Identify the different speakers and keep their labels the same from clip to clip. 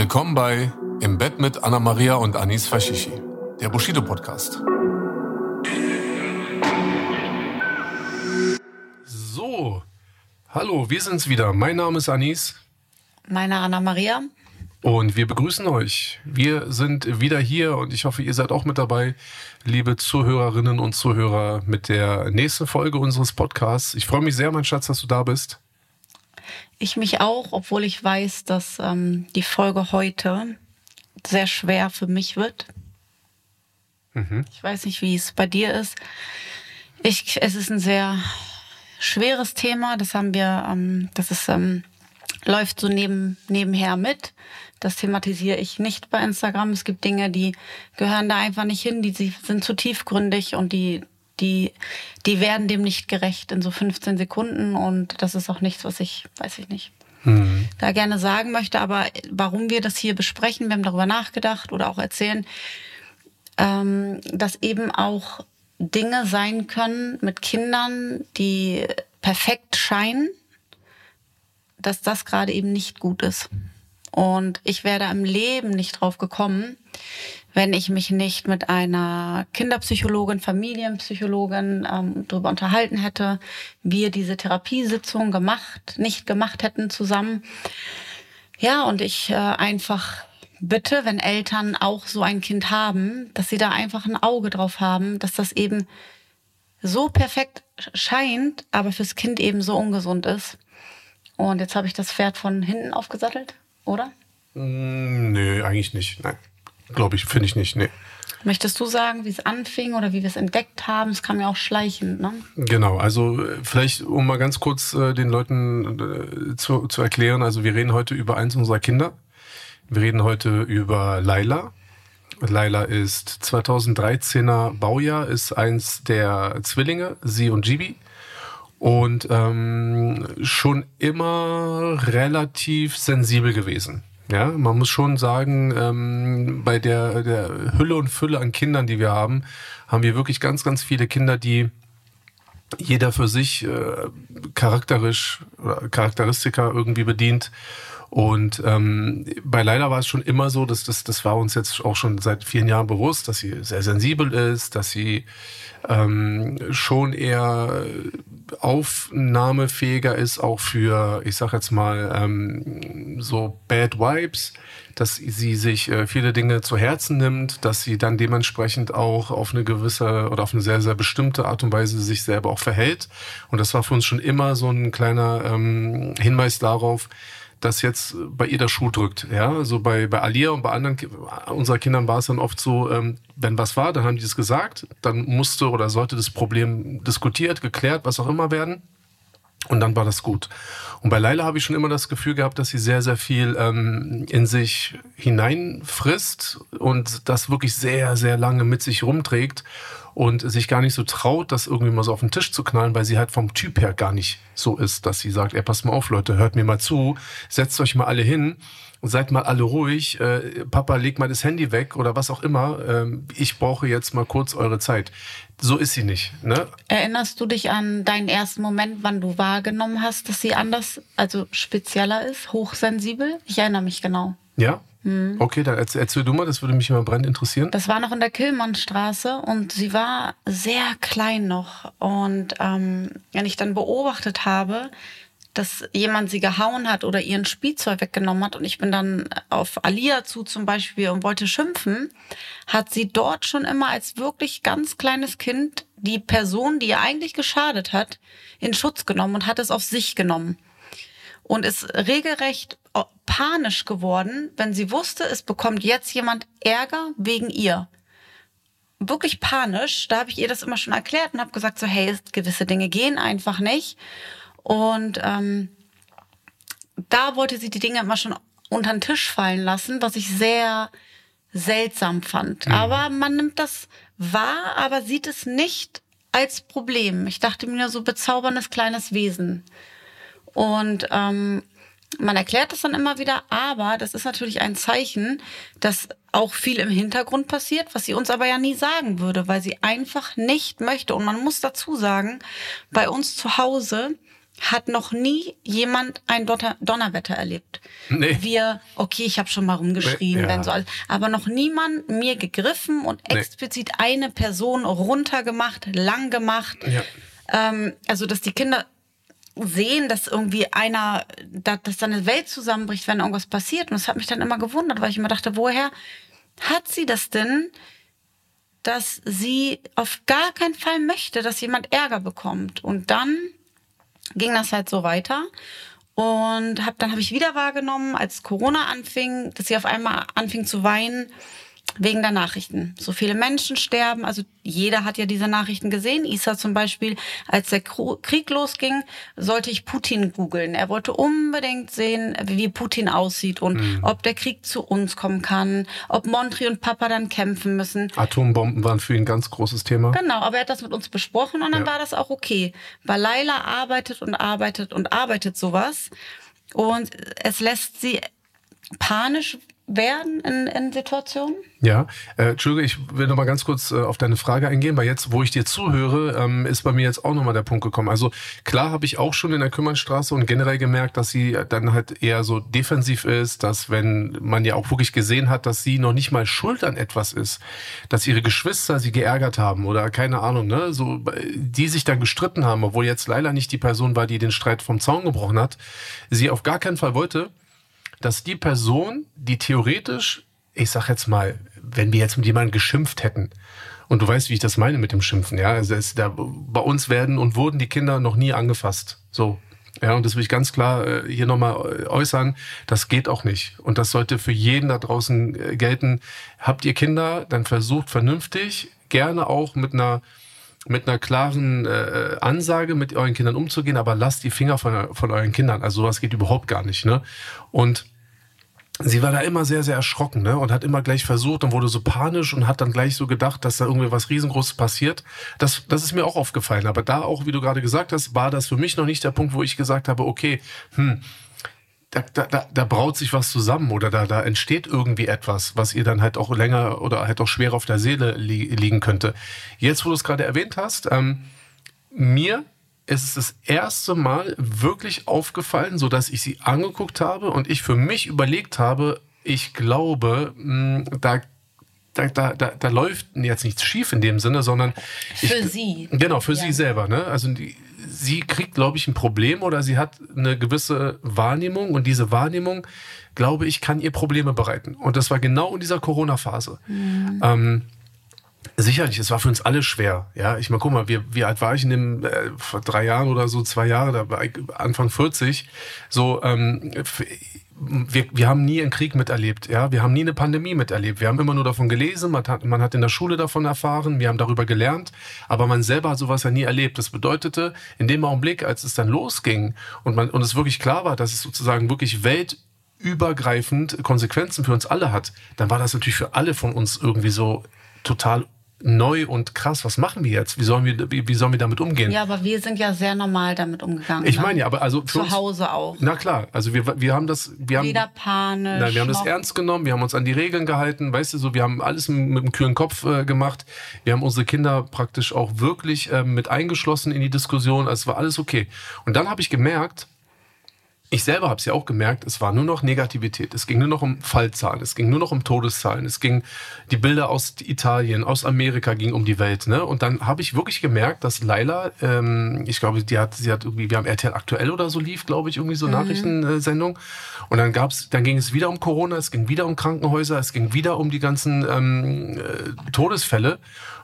Speaker 1: Willkommen bei Im Bett mit Anna Maria und Anis Fashishi, der Bushido Podcast. So, hallo, wir sind's wieder. Mein Name ist Anis.
Speaker 2: Meine Anna Maria.
Speaker 1: Und wir begrüßen euch. Wir sind wieder hier und ich hoffe, ihr seid auch mit dabei, liebe Zuhörerinnen und Zuhörer, mit der nächsten Folge unseres Podcasts. Ich freue mich sehr, mein Schatz, dass du da bist.
Speaker 2: Ich mich auch, obwohl ich weiß, dass ähm, die Folge heute sehr schwer für mich wird. Mhm. Ich weiß nicht, wie es bei dir ist. Ich, es ist ein sehr schweres Thema. Das haben wir, ähm, das ist, ähm, läuft so neben, nebenher mit. Das thematisiere ich nicht bei Instagram. Es gibt Dinge, die gehören da einfach nicht hin, die sind zu tiefgründig und die, die, die werden dem nicht gerecht in so 15 Sekunden. Und das ist auch nichts, was ich, weiß ich nicht, mhm. da gerne sagen möchte. Aber warum wir das hier besprechen, wir haben darüber nachgedacht oder auch erzählen, ähm, dass eben auch Dinge sein können mit Kindern, die perfekt scheinen, dass das gerade eben nicht gut ist. Und ich wäre im Leben nicht drauf gekommen, wenn ich mich nicht mit einer Kinderpsychologin, Familienpsychologin ähm, darüber unterhalten hätte, wir diese Therapiesitzung gemacht, nicht gemacht hätten zusammen. Ja, und ich äh, einfach bitte, wenn Eltern auch so ein Kind haben, dass sie da einfach ein Auge drauf haben, dass das eben so perfekt scheint, aber fürs Kind eben so ungesund ist. Und jetzt habe ich das Pferd von hinten aufgesattelt oder?
Speaker 1: Mm, nö, eigentlich nicht. Nein. Glaube ich, finde ich nicht. Nee.
Speaker 2: Möchtest du sagen, wie es anfing oder wie wir es entdeckt haben? Es kam ja auch schleichend, ne?
Speaker 1: Genau, also äh, vielleicht, um mal ganz kurz äh, den Leuten äh, zu, zu erklären, also wir reden heute über eins unserer Kinder. Wir reden heute über Laila. Laila ist 2013er Baujahr, ist eins der Zwillinge, sie und Gibi und ähm, schon immer relativ sensibel gewesen. Ja, man muss schon sagen, ähm, bei der, der Hülle und Fülle an Kindern, die wir haben, haben wir wirklich ganz, ganz viele Kinder, die jeder für sich äh, charakterisch oder Charakteristika irgendwie bedient. Und ähm, bei Leila war es schon immer so, dass das, das war uns jetzt auch schon seit vielen Jahren bewusst, dass sie sehr sensibel ist, dass sie ähm, schon eher aufnahmefähiger ist, auch für, ich sag jetzt mal, ähm, so Bad Vibes, dass sie sich äh, viele Dinge zu Herzen nimmt, dass sie dann dementsprechend auch auf eine gewisse oder auf eine sehr, sehr bestimmte Art und Weise sich selber auch verhält. Und das war für uns schon immer so ein kleiner ähm, Hinweis darauf, dass jetzt bei ihr der Schuh drückt. Ja, also bei, bei Alia und bei anderen unserer Kindern war es dann oft so, ähm, wenn was war, dann haben die es gesagt, dann musste oder sollte das Problem diskutiert, geklärt, was auch immer werden. Und dann war das gut. Und bei Laila habe ich schon immer das Gefühl gehabt, dass sie sehr, sehr viel ähm, in sich hineinfrisst und das wirklich sehr, sehr lange mit sich rumträgt und sich gar nicht so traut, das irgendwie mal so auf den Tisch zu knallen, weil sie halt vom Typ her gar nicht so ist, dass sie sagt, ey, passt mal auf, Leute, hört mir mal zu, setzt euch mal alle hin und seid mal alle ruhig, äh, Papa, leg mal das Handy weg oder was auch immer, ähm, ich brauche jetzt mal kurz eure Zeit. So ist sie nicht. Ne?
Speaker 2: Erinnerst du dich an deinen ersten Moment, wann du wahrgenommen hast, dass sie anders, also spezieller ist, hochsensibel? Ich erinnere mich genau.
Speaker 1: Ja? Mhm. Okay, dann erzähl, erzähl, du mal, das würde mich immer brennend interessieren.
Speaker 2: Das war noch in der Killmannstraße und sie war sehr klein noch. Und ähm, wenn ich dann beobachtet habe, dass jemand sie gehauen hat oder ihren Spielzeug weggenommen hat und ich bin dann auf Alia zu zum Beispiel und wollte schimpfen, hat sie dort schon immer als wirklich ganz kleines Kind die Person, die ihr eigentlich geschadet hat, in Schutz genommen und hat es auf sich genommen und ist regelrecht panisch geworden, wenn sie wusste, es bekommt jetzt jemand Ärger wegen ihr. Wirklich panisch. Da habe ich ihr das immer schon erklärt und habe gesagt, so hey, gewisse Dinge gehen einfach nicht. Und ähm, da wollte sie die Dinge immer schon unter den Tisch fallen lassen, was ich sehr seltsam fand. Mhm. Aber man nimmt das wahr, aber sieht es nicht als Problem. Ich dachte mir so bezauberndes kleines Wesen. Und ähm, man erklärt das dann immer wieder, aber das ist natürlich ein Zeichen, dass auch viel im Hintergrund passiert, was sie uns aber ja nie sagen würde, weil sie einfach nicht möchte. Und man muss dazu sagen, bei uns zu Hause hat noch nie jemand ein Donnerwetter erlebt. Nee. Wir, okay, ich habe schon mal rumgeschrien, ja. wenn so alles, aber noch niemand mir gegriffen und nee. explizit eine Person runtergemacht, lang gemacht. Ja. Ähm, also, dass die Kinder sehen, dass irgendwie einer, dass da eine Welt zusammenbricht, wenn irgendwas passiert. Und das hat mich dann immer gewundert, weil ich immer dachte, woher hat sie das denn, dass sie auf gar keinen Fall möchte, dass jemand Ärger bekommt? Und dann ging das halt so weiter. Und hab, dann habe ich wieder wahrgenommen, als Corona anfing, dass sie auf einmal anfing zu weinen wegen der Nachrichten. So viele Menschen sterben. Also jeder hat ja diese Nachrichten gesehen. Isa zum Beispiel, als der Krieg losging, sollte ich Putin googeln. Er wollte unbedingt sehen, wie Putin aussieht und mhm. ob der Krieg zu uns kommen kann, ob Montri und Papa dann kämpfen müssen.
Speaker 1: Atombomben waren für ihn ein ganz großes Thema.
Speaker 2: Genau, aber er hat das mit uns besprochen und dann ja. war das auch okay. Weil Laila arbeitet und arbeitet und arbeitet sowas. Und es lässt sie panisch werden in, in Situationen?
Speaker 1: Ja, äh, Entschuldige, ich will noch mal ganz kurz äh, auf deine Frage eingehen, weil jetzt, wo ich dir zuhöre, ähm, ist bei mir jetzt auch noch mal der Punkt gekommen. Also klar habe ich auch schon in der Kümmernstraße und generell gemerkt, dass sie dann halt eher so defensiv ist, dass wenn man ja auch wirklich gesehen hat, dass sie noch nicht mal schuld an etwas ist, dass ihre Geschwister sie geärgert haben oder keine Ahnung, ne, so die sich dann gestritten haben, obwohl jetzt leider nicht die Person war, die den Streit vom Zaun gebrochen hat, sie auf gar keinen Fall wollte, dass die Person, die theoretisch, ich sag jetzt mal, wenn wir jetzt mit jemandem geschimpft hätten, und du weißt, wie ich das meine mit dem Schimpfen, ja, also es, da, bei uns werden und wurden die Kinder noch nie angefasst, so. Ja, und das will ich ganz klar äh, hier nochmal äh, äußern. Das geht auch nicht. Und das sollte für jeden da draußen äh, gelten. Habt ihr Kinder, dann versucht vernünftig, gerne auch mit einer mit einer klaren äh, Ansage mit euren Kindern umzugehen, aber lasst die Finger von, von euren Kindern. Also sowas geht überhaupt gar nicht. Ne? Und sie war da immer sehr, sehr erschrocken ne? und hat immer gleich versucht und wurde so panisch und hat dann gleich so gedacht, dass da irgendwie was riesengroßes passiert. Das, das ist mir auch aufgefallen. Aber da auch, wie du gerade gesagt hast, war das für mich noch nicht der Punkt, wo ich gesagt habe, okay, hm, da, da, da, braut sich was zusammen oder da, da entsteht irgendwie etwas, was ihr dann halt auch länger oder halt auch schwer auf der Seele li liegen könnte. Jetzt, wo du es gerade erwähnt hast, ähm, mir ist es das erste Mal wirklich aufgefallen, so dass ich sie angeguckt habe und ich für mich überlegt habe, ich glaube, mh, da da, da, da, da läuft jetzt nichts schief in dem Sinne, sondern
Speaker 2: für ich, sie.
Speaker 1: Genau, für ja. sie selber. Ne? Also die, sie kriegt, glaube ich, ein Problem oder sie hat eine gewisse Wahrnehmung und diese Wahrnehmung, glaube ich, kann ihr Probleme bereiten. Und das war genau in dieser Corona-Phase. Mhm. Ähm, Sicherlich, es war für uns alle schwer. Ja, ich meine, guck mal, wie, wie alt war ich in dem äh, vor drei Jahren oder so, zwei Jahre, da war ich Anfang 40. So, ähm, wir, wir haben nie einen Krieg miterlebt, ja, wir haben nie eine Pandemie miterlebt. Wir haben immer nur davon gelesen, man hat, man hat in der Schule davon erfahren, wir haben darüber gelernt, aber man selber hat sowas ja nie erlebt. Das bedeutete, in dem Augenblick, als es dann losging und man und es wirklich klar war, dass es sozusagen wirklich weltübergreifend Konsequenzen für uns alle hat, dann war das natürlich für alle von uns irgendwie so total neu und krass, was machen wir jetzt? Wie sollen wir, wie, wie sollen wir damit umgehen?
Speaker 2: Ja, aber wir sind ja sehr normal damit umgegangen.
Speaker 1: Ich ne? meine ja, aber also
Speaker 2: zu uns, Hause auch.
Speaker 1: Na klar, also wir, wir haben das, wir haben
Speaker 2: weder panisch.
Speaker 1: Nein, wir haben das ernst genommen, wir haben uns an die Regeln gehalten, weißt du, so wir haben alles mit, mit einem kühlen Kopf äh, gemacht. Wir haben unsere Kinder praktisch auch wirklich äh, mit eingeschlossen in die Diskussion. Also es war alles okay. Und dann habe ich gemerkt, ich selber habe es ja auch gemerkt, es war nur noch Negativität. Es ging nur noch um Fallzahlen, es ging nur noch um Todeszahlen, es ging die Bilder aus Italien, aus Amerika ging um die Welt. Ne? Und dann habe ich wirklich gemerkt, dass Laila, ähm, ich glaube, die hat, sie hat irgendwie, wir haben RTL aktuell oder so lief, glaube ich, irgendwie so mhm. Nachrichtensendung. Und dann gab's, dann ging es wieder um Corona, es ging wieder um Krankenhäuser, es ging wieder um die ganzen ähm, äh, Todesfälle.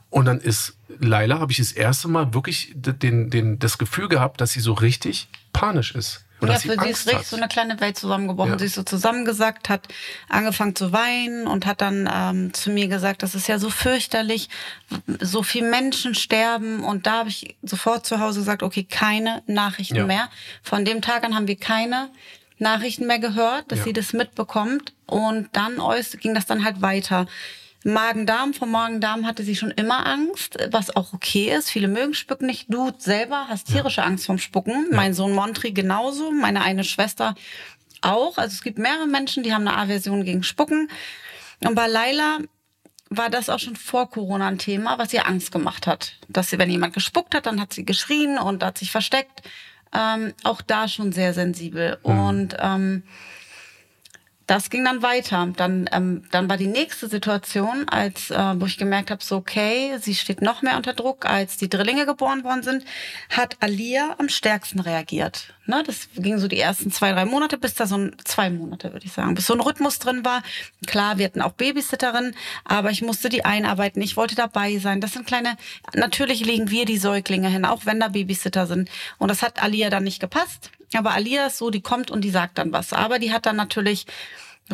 Speaker 1: Und dann ist Laila, habe ich das erste Mal wirklich den, den, das Gefühl gehabt, dass sie so richtig panisch ist.
Speaker 2: Und ja, für sie ist richtig so eine kleine Welt zusammengebrochen. Ja. Sie ist so zusammengesackt, hat angefangen zu weinen und hat dann ähm, zu mir gesagt, das ist ja so fürchterlich, so viele Menschen sterben. Und da habe ich sofort zu Hause gesagt, okay, keine Nachrichten ja. mehr. Von dem Tag an haben wir keine Nachrichten mehr gehört, dass ja. sie das mitbekommt. Und dann ging das dann halt weiter. Magen-Darm, vom Magen-Darm hatte sie schon immer Angst, was auch okay ist. Viele mögen Spucken nicht. Du selber hast tierische ja. Angst vom Spucken. Ja. Mein Sohn Montri genauso, meine eine Schwester auch. Also es gibt mehrere Menschen, die haben eine Aversion gegen Spucken. Und bei Laila war das auch schon vor Corona ein Thema, was ihr Angst gemacht hat. Dass sie, wenn jemand gespuckt hat, dann hat sie geschrien und hat sich versteckt. Ähm, auch da schon sehr sensibel. Mhm. Und ähm, das ging dann weiter. Dann, ähm, dann war die nächste Situation, als äh, wo ich gemerkt habe, so okay, sie steht noch mehr unter Druck, als die Drillinge geboren worden sind, hat Alia am stärksten reagiert. Ne, das ging so die ersten zwei, drei Monate, bis da so ein, zwei Monate, würde ich sagen, bis so ein Rhythmus drin war. Klar, wir hatten auch Babysitterinnen, aber ich musste die einarbeiten. Ich wollte dabei sein. Das sind kleine, natürlich legen wir die Säuglinge hin, auch wenn da Babysitter sind. Und das hat Alia dann nicht gepasst. Aber Alia ist so, die kommt und die sagt dann was. Aber die hat dann natürlich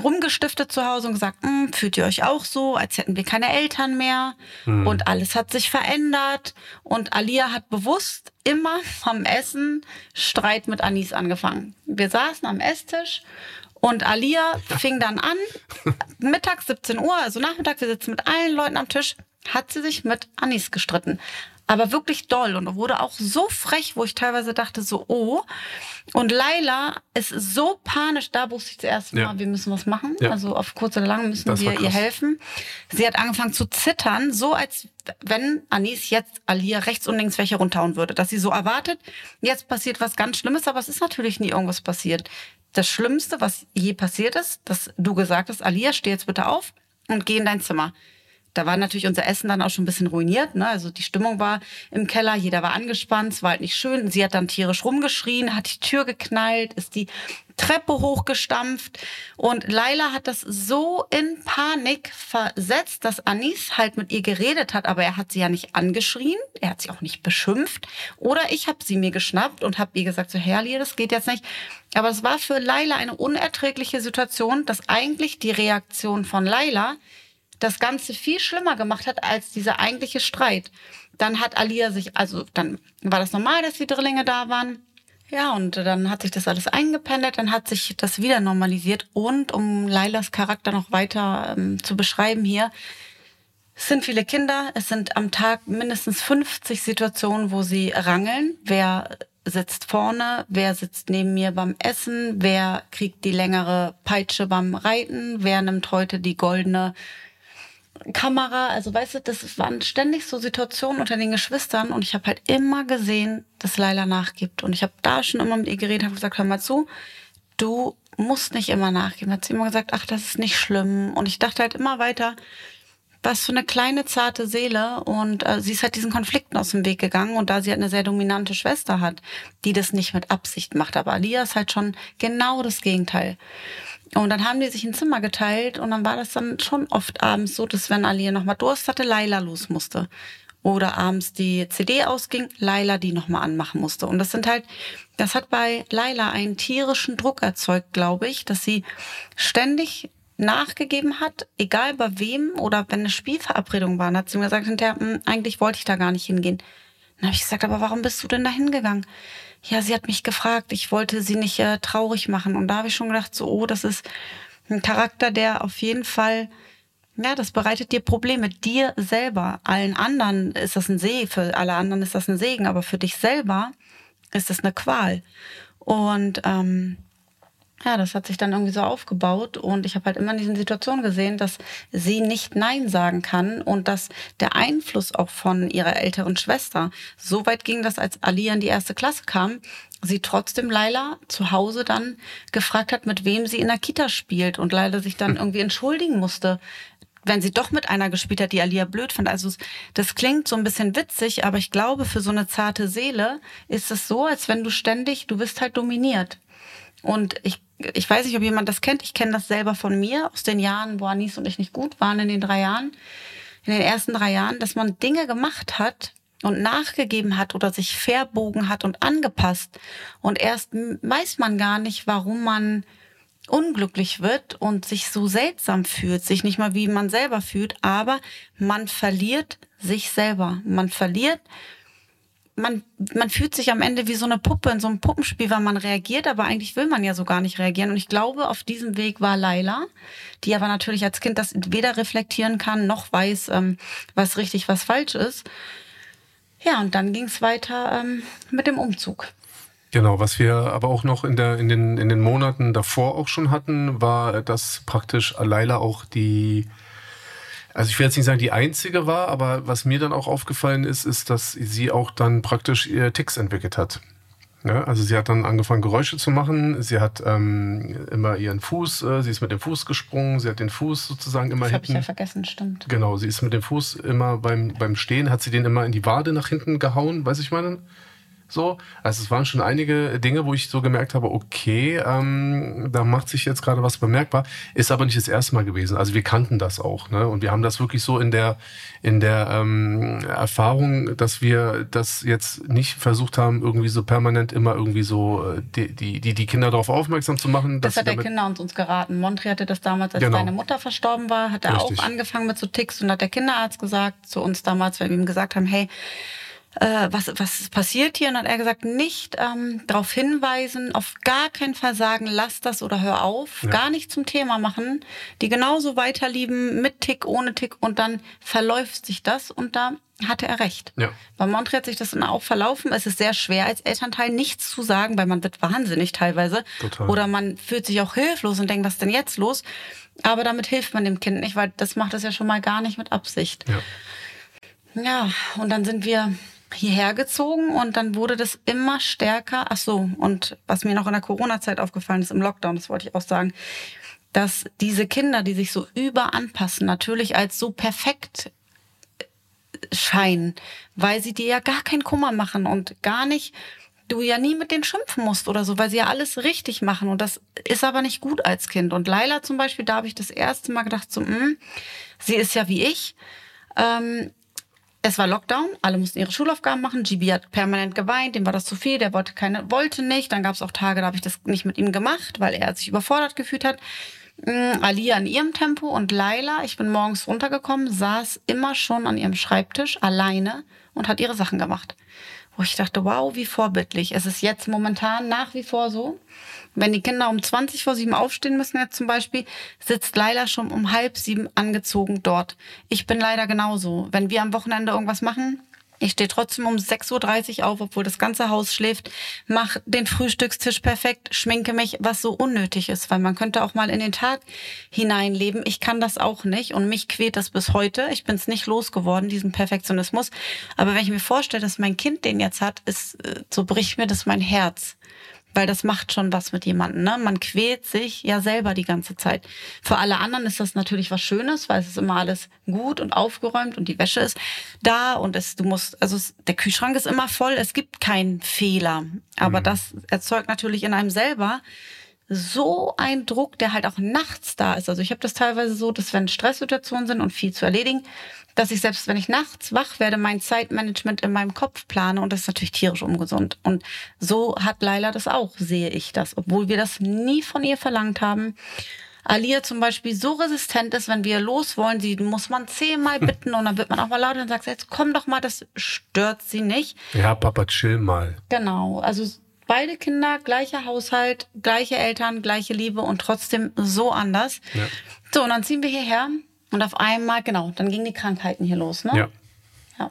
Speaker 2: rumgestiftet zu Hause und gesagt, hm, fühlt ihr euch auch so, als hätten wir keine Eltern mehr hm. und alles hat sich verändert und Alia hat bewusst immer vom Essen Streit mit Anis angefangen. Wir saßen am Esstisch und Alia fing dann an, mittags 17 Uhr, also Nachmittag, wir sitzen mit allen Leuten am Tisch, hat sie sich mit Anis gestritten aber wirklich doll und wurde auch so frech, wo ich teilweise dachte so, oh. Und Laila ist so panisch, da wusste ich zuerst mal, ja. wir müssen was machen. Ja. Also auf kurz oder lang müssen das wir ihr helfen. Sie hat angefangen zu zittern, so als wenn Anis jetzt Alia rechts und links welche runterhauen würde. Dass sie so erwartet, jetzt passiert was ganz Schlimmes, aber es ist natürlich nie irgendwas passiert. Das Schlimmste, was je passiert ist, dass du gesagt hast, Alia, steh jetzt bitte auf und geh in dein Zimmer da war natürlich unser Essen dann auch schon ein bisschen ruiniert. Ne? Also die Stimmung war im Keller, jeder war angespannt, es war halt nicht schön. Sie hat dann tierisch rumgeschrien, hat die Tür geknallt, ist die Treppe hochgestampft. Und Laila hat das so in Panik versetzt, dass Anis halt mit ihr geredet hat, aber er hat sie ja nicht angeschrien, er hat sie auch nicht beschimpft. Oder ich habe sie mir geschnappt und habe ihr gesagt, so Herrlich, das geht jetzt nicht. Aber es war für Laila eine unerträgliche Situation, dass eigentlich die Reaktion von Laila das Ganze viel schlimmer gemacht hat als dieser eigentliche Streit. Dann hat Alia sich, also dann war das normal, dass die Drillinge da waren. Ja, und dann hat sich das alles eingependelt, dann hat sich das wieder normalisiert. Und um Lailas Charakter noch weiter ähm, zu beschreiben hier, es sind viele Kinder, es sind am Tag mindestens 50 Situationen, wo sie rangeln. Wer sitzt vorne, wer sitzt neben mir beim Essen, wer kriegt die längere Peitsche beim Reiten, wer nimmt heute die goldene Kamera, also weißt du, das waren ständig so Situationen unter den Geschwistern und ich habe halt immer gesehen, dass Laila nachgibt. Und ich habe da schon immer mit ihr geredet, habe gesagt, hör mal zu, du musst nicht immer nachgeben. Hat sie immer gesagt, ach, das ist nicht schlimm. Und ich dachte halt immer weiter, was für eine kleine zarte Seele. Und äh, sie ist halt diesen Konflikten aus dem Weg gegangen. Und da sie halt eine sehr dominante Schwester hat, die das nicht mit Absicht macht, aber Alia ist halt schon genau das Gegenteil. Und dann haben die sich ein Zimmer geteilt und dann war das dann schon oft abends so, dass wenn Alia nochmal Durst hatte, Laila los musste. Oder abends die CD ausging, Laila die nochmal anmachen musste. Und das sind halt, das hat bei Laila einen tierischen Druck erzeugt, glaube ich, dass sie ständig nachgegeben hat, egal bei wem oder wenn eine Spielverabredung war, hat sie mir gesagt, hinterher, hm, eigentlich wollte ich da gar nicht hingehen. Dann habe ich gesagt, aber warum bist du denn da hingegangen? Ja, sie hat mich gefragt, ich wollte sie nicht äh, traurig machen. Und da habe ich schon gedacht, so, oh, das ist ein Charakter, der auf jeden Fall, ja, das bereitet dir Probleme. Dir selber, allen anderen ist das ein See, für alle anderen ist das ein Segen, aber für dich selber ist das eine Qual. Und ähm, ja, das hat sich dann irgendwie so aufgebaut und ich habe halt immer in diesen Situationen gesehen, dass sie nicht Nein sagen kann und dass der Einfluss auch von ihrer älteren Schwester so weit ging, dass als Alia in die erste Klasse kam, sie trotzdem Laila zu Hause dann gefragt hat, mit wem sie in der Kita spielt und Laila sich dann irgendwie entschuldigen musste, wenn sie doch mit einer gespielt hat, die Alia blöd fand. Also das klingt so ein bisschen witzig, aber ich glaube, für so eine zarte Seele ist es so, als wenn du ständig, du bist halt dominiert. Und ich, ich weiß nicht, ob jemand das kennt. Ich kenne das selber von mir aus den Jahren, wo Anis und ich nicht gut waren in den drei Jahren. In den ersten drei Jahren, dass man Dinge gemacht hat und nachgegeben hat oder sich verbogen hat und angepasst. Und erst weiß man gar nicht, warum man unglücklich wird und sich so seltsam fühlt, sich nicht mal wie man selber fühlt, aber man verliert sich selber. Man verliert man, man fühlt sich am Ende wie so eine Puppe in so einem Puppenspiel, weil man reagiert, aber eigentlich will man ja so gar nicht reagieren. Und ich glaube, auf diesem Weg war Laila, die aber natürlich als Kind das weder reflektieren kann, noch weiß, ähm, was richtig, was falsch ist. Ja, und dann ging es weiter ähm, mit dem Umzug.
Speaker 1: Genau, was wir aber auch noch in, der, in, den, in den Monaten davor auch schon hatten, war, dass praktisch Laila auch die, also ich will jetzt nicht sagen, die einzige war, aber was mir dann auch aufgefallen ist, ist, dass sie auch dann praktisch ihr Ticks entwickelt hat. Ja, also sie hat dann angefangen, Geräusche zu machen. Sie hat ähm, immer ihren Fuß, äh, sie ist mit dem Fuß gesprungen, sie hat den Fuß sozusagen immer
Speaker 2: das
Speaker 1: hinten.
Speaker 2: Das habe ich ja vergessen, stimmt.
Speaker 1: Genau, sie ist mit dem Fuß immer beim, beim Stehen, hat sie den immer in die Wade nach hinten gehauen, weiß ich meinen. So, also es waren schon einige Dinge, wo ich so gemerkt habe, okay, ähm, da macht sich jetzt gerade was bemerkbar. Ist aber nicht das erste Mal gewesen. Also wir kannten das auch, ne? Und wir haben das wirklich so in der in der ähm, Erfahrung, dass wir das jetzt nicht versucht haben, irgendwie so permanent immer irgendwie so äh, die die die, die Kinder darauf aufmerksam zu machen.
Speaker 2: Das hat der Kinder uns, uns geraten. Montri hatte das damals, als genau. deine Mutter verstorben war, hat er Richtig. auch angefangen mit so Ticks und hat der Kinderarzt gesagt zu uns damals, wenn wir ihm gesagt haben, hey äh, was, was passiert hier? Und dann hat er gesagt, nicht ähm, darauf hinweisen, auf gar keinen Fall sagen, lass das oder hör auf, ja. gar nicht zum Thema machen, die genauso weiterlieben, mit Tick, ohne Tick und dann verläuft sich das und da hatte er recht. Ja. Bei Montre hat sich das dann auch verlaufen. Es ist sehr schwer als Elternteil nichts zu sagen, weil man wird wahnsinnig teilweise. Total. Oder man fühlt sich auch hilflos und denkt, was ist denn jetzt los? Aber damit hilft man dem Kind nicht, weil das macht es ja schon mal gar nicht mit Absicht. Ja, ja und dann sind wir hierher gezogen und dann wurde das immer stärker. Ach so, und was mir noch in der Corona-Zeit aufgefallen ist, im Lockdown, das wollte ich auch sagen, dass diese Kinder, die sich so überanpassen, natürlich als so perfekt scheinen, weil sie dir ja gar keinen Kummer machen und gar nicht, du ja nie mit denen schimpfen musst oder so, weil sie ja alles richtig machen und das ist aber nicht gut als Kind. Und Laila zum Beispiel, da habe ich das erste Mal gedacht, so, mh, hm, sie ist ja wie ich. Ähm, es war Lockdown, alle mussten ihre Schulaufgaben machen. GB hat permanent geweint, dem war das zu viel, der wollte keine, wollte nicht. Dann gab es auch Tage, da habe ich das nicht mit ihm gemacht, weil er sich überfordert gefühlt hat. Mm, Alia in ihrem Tempo und Laila, ich bin morgens runtergekommen, saß immer schon an ihrem Schreibtisch alleine und hat ihre Sachen gemacht. Wo ich dachte, wow, wie vorbildlich. Es ist jetzt momentan nach wie vor so. Wenn die Kinder um 20 vor sieben aufstehen müssen, jetzt zum Beispiel, sitzt Laila schon um halb sieben angezogen dort. Ich bin leider genauso. Wenn wir am Wochenende irgendwas machen, ich stehe trotzdem um 6.30 Uhr auf, obwohl das ganze Haus schläft, mach den Frühstückstisch perfekt, schminke mich, was so unnötig ist, weil man könnte auch mal in den Tag hineinleben. Ich kann das auch nicht und mich quält das bis heute. Ich bin es nicht losgeworden, diesen Perfektionismus. Aber wenn ich mir vorstelle, dass mein Kind den jetzt hat, ist, äh, so bricht mir das mein Herz weil das macht schon was mit jemandem. Ne? Man quält sich ja selber die ganze Zeit. Für alle anderen ist das natürlich was Schönes, weil es ist immer alles gut und aufgeräumt und die Wäsche ist da und es, du musst, also es, der Kühlschrank ist immer voll. Es gibt keinen Fehler, aber mhm. das erzeugt natürlich in einem selber so ein Druck, der halt auch nachts da ist. Also ich habe das teilweise so, dass wenn Stresssituationen sind und viel zu erledigen, dass ich selbst, wenn ich nachts wach werde, mein Zeitmanagement in meinem Kopf plane und das ist natürlich tierisch ungesund. Und so hat Laila das auch, sehe ich das, obwohl wir das nie von ihr verlangt haben. Alia zum Beispiel so resistent ist, wenn wir los wollen, sie muss man zehnmal bitten und dann wird man auch mal laut und sagt, jetzt komm doch mal, das stört sie nicht.
Speaker 1: Ja, Papa, chill mal.
Speaker 2: Genau, also beide Kinder, gleicher Haushalt, gleiche Eltern, gleiche Liebe und trotzdem so anders. Ja. So, und dann ziehen wir hierher und auf einmal, genau, dann gingen die Krankheiten hier los, ne?
Speaker 1: Ja. ja.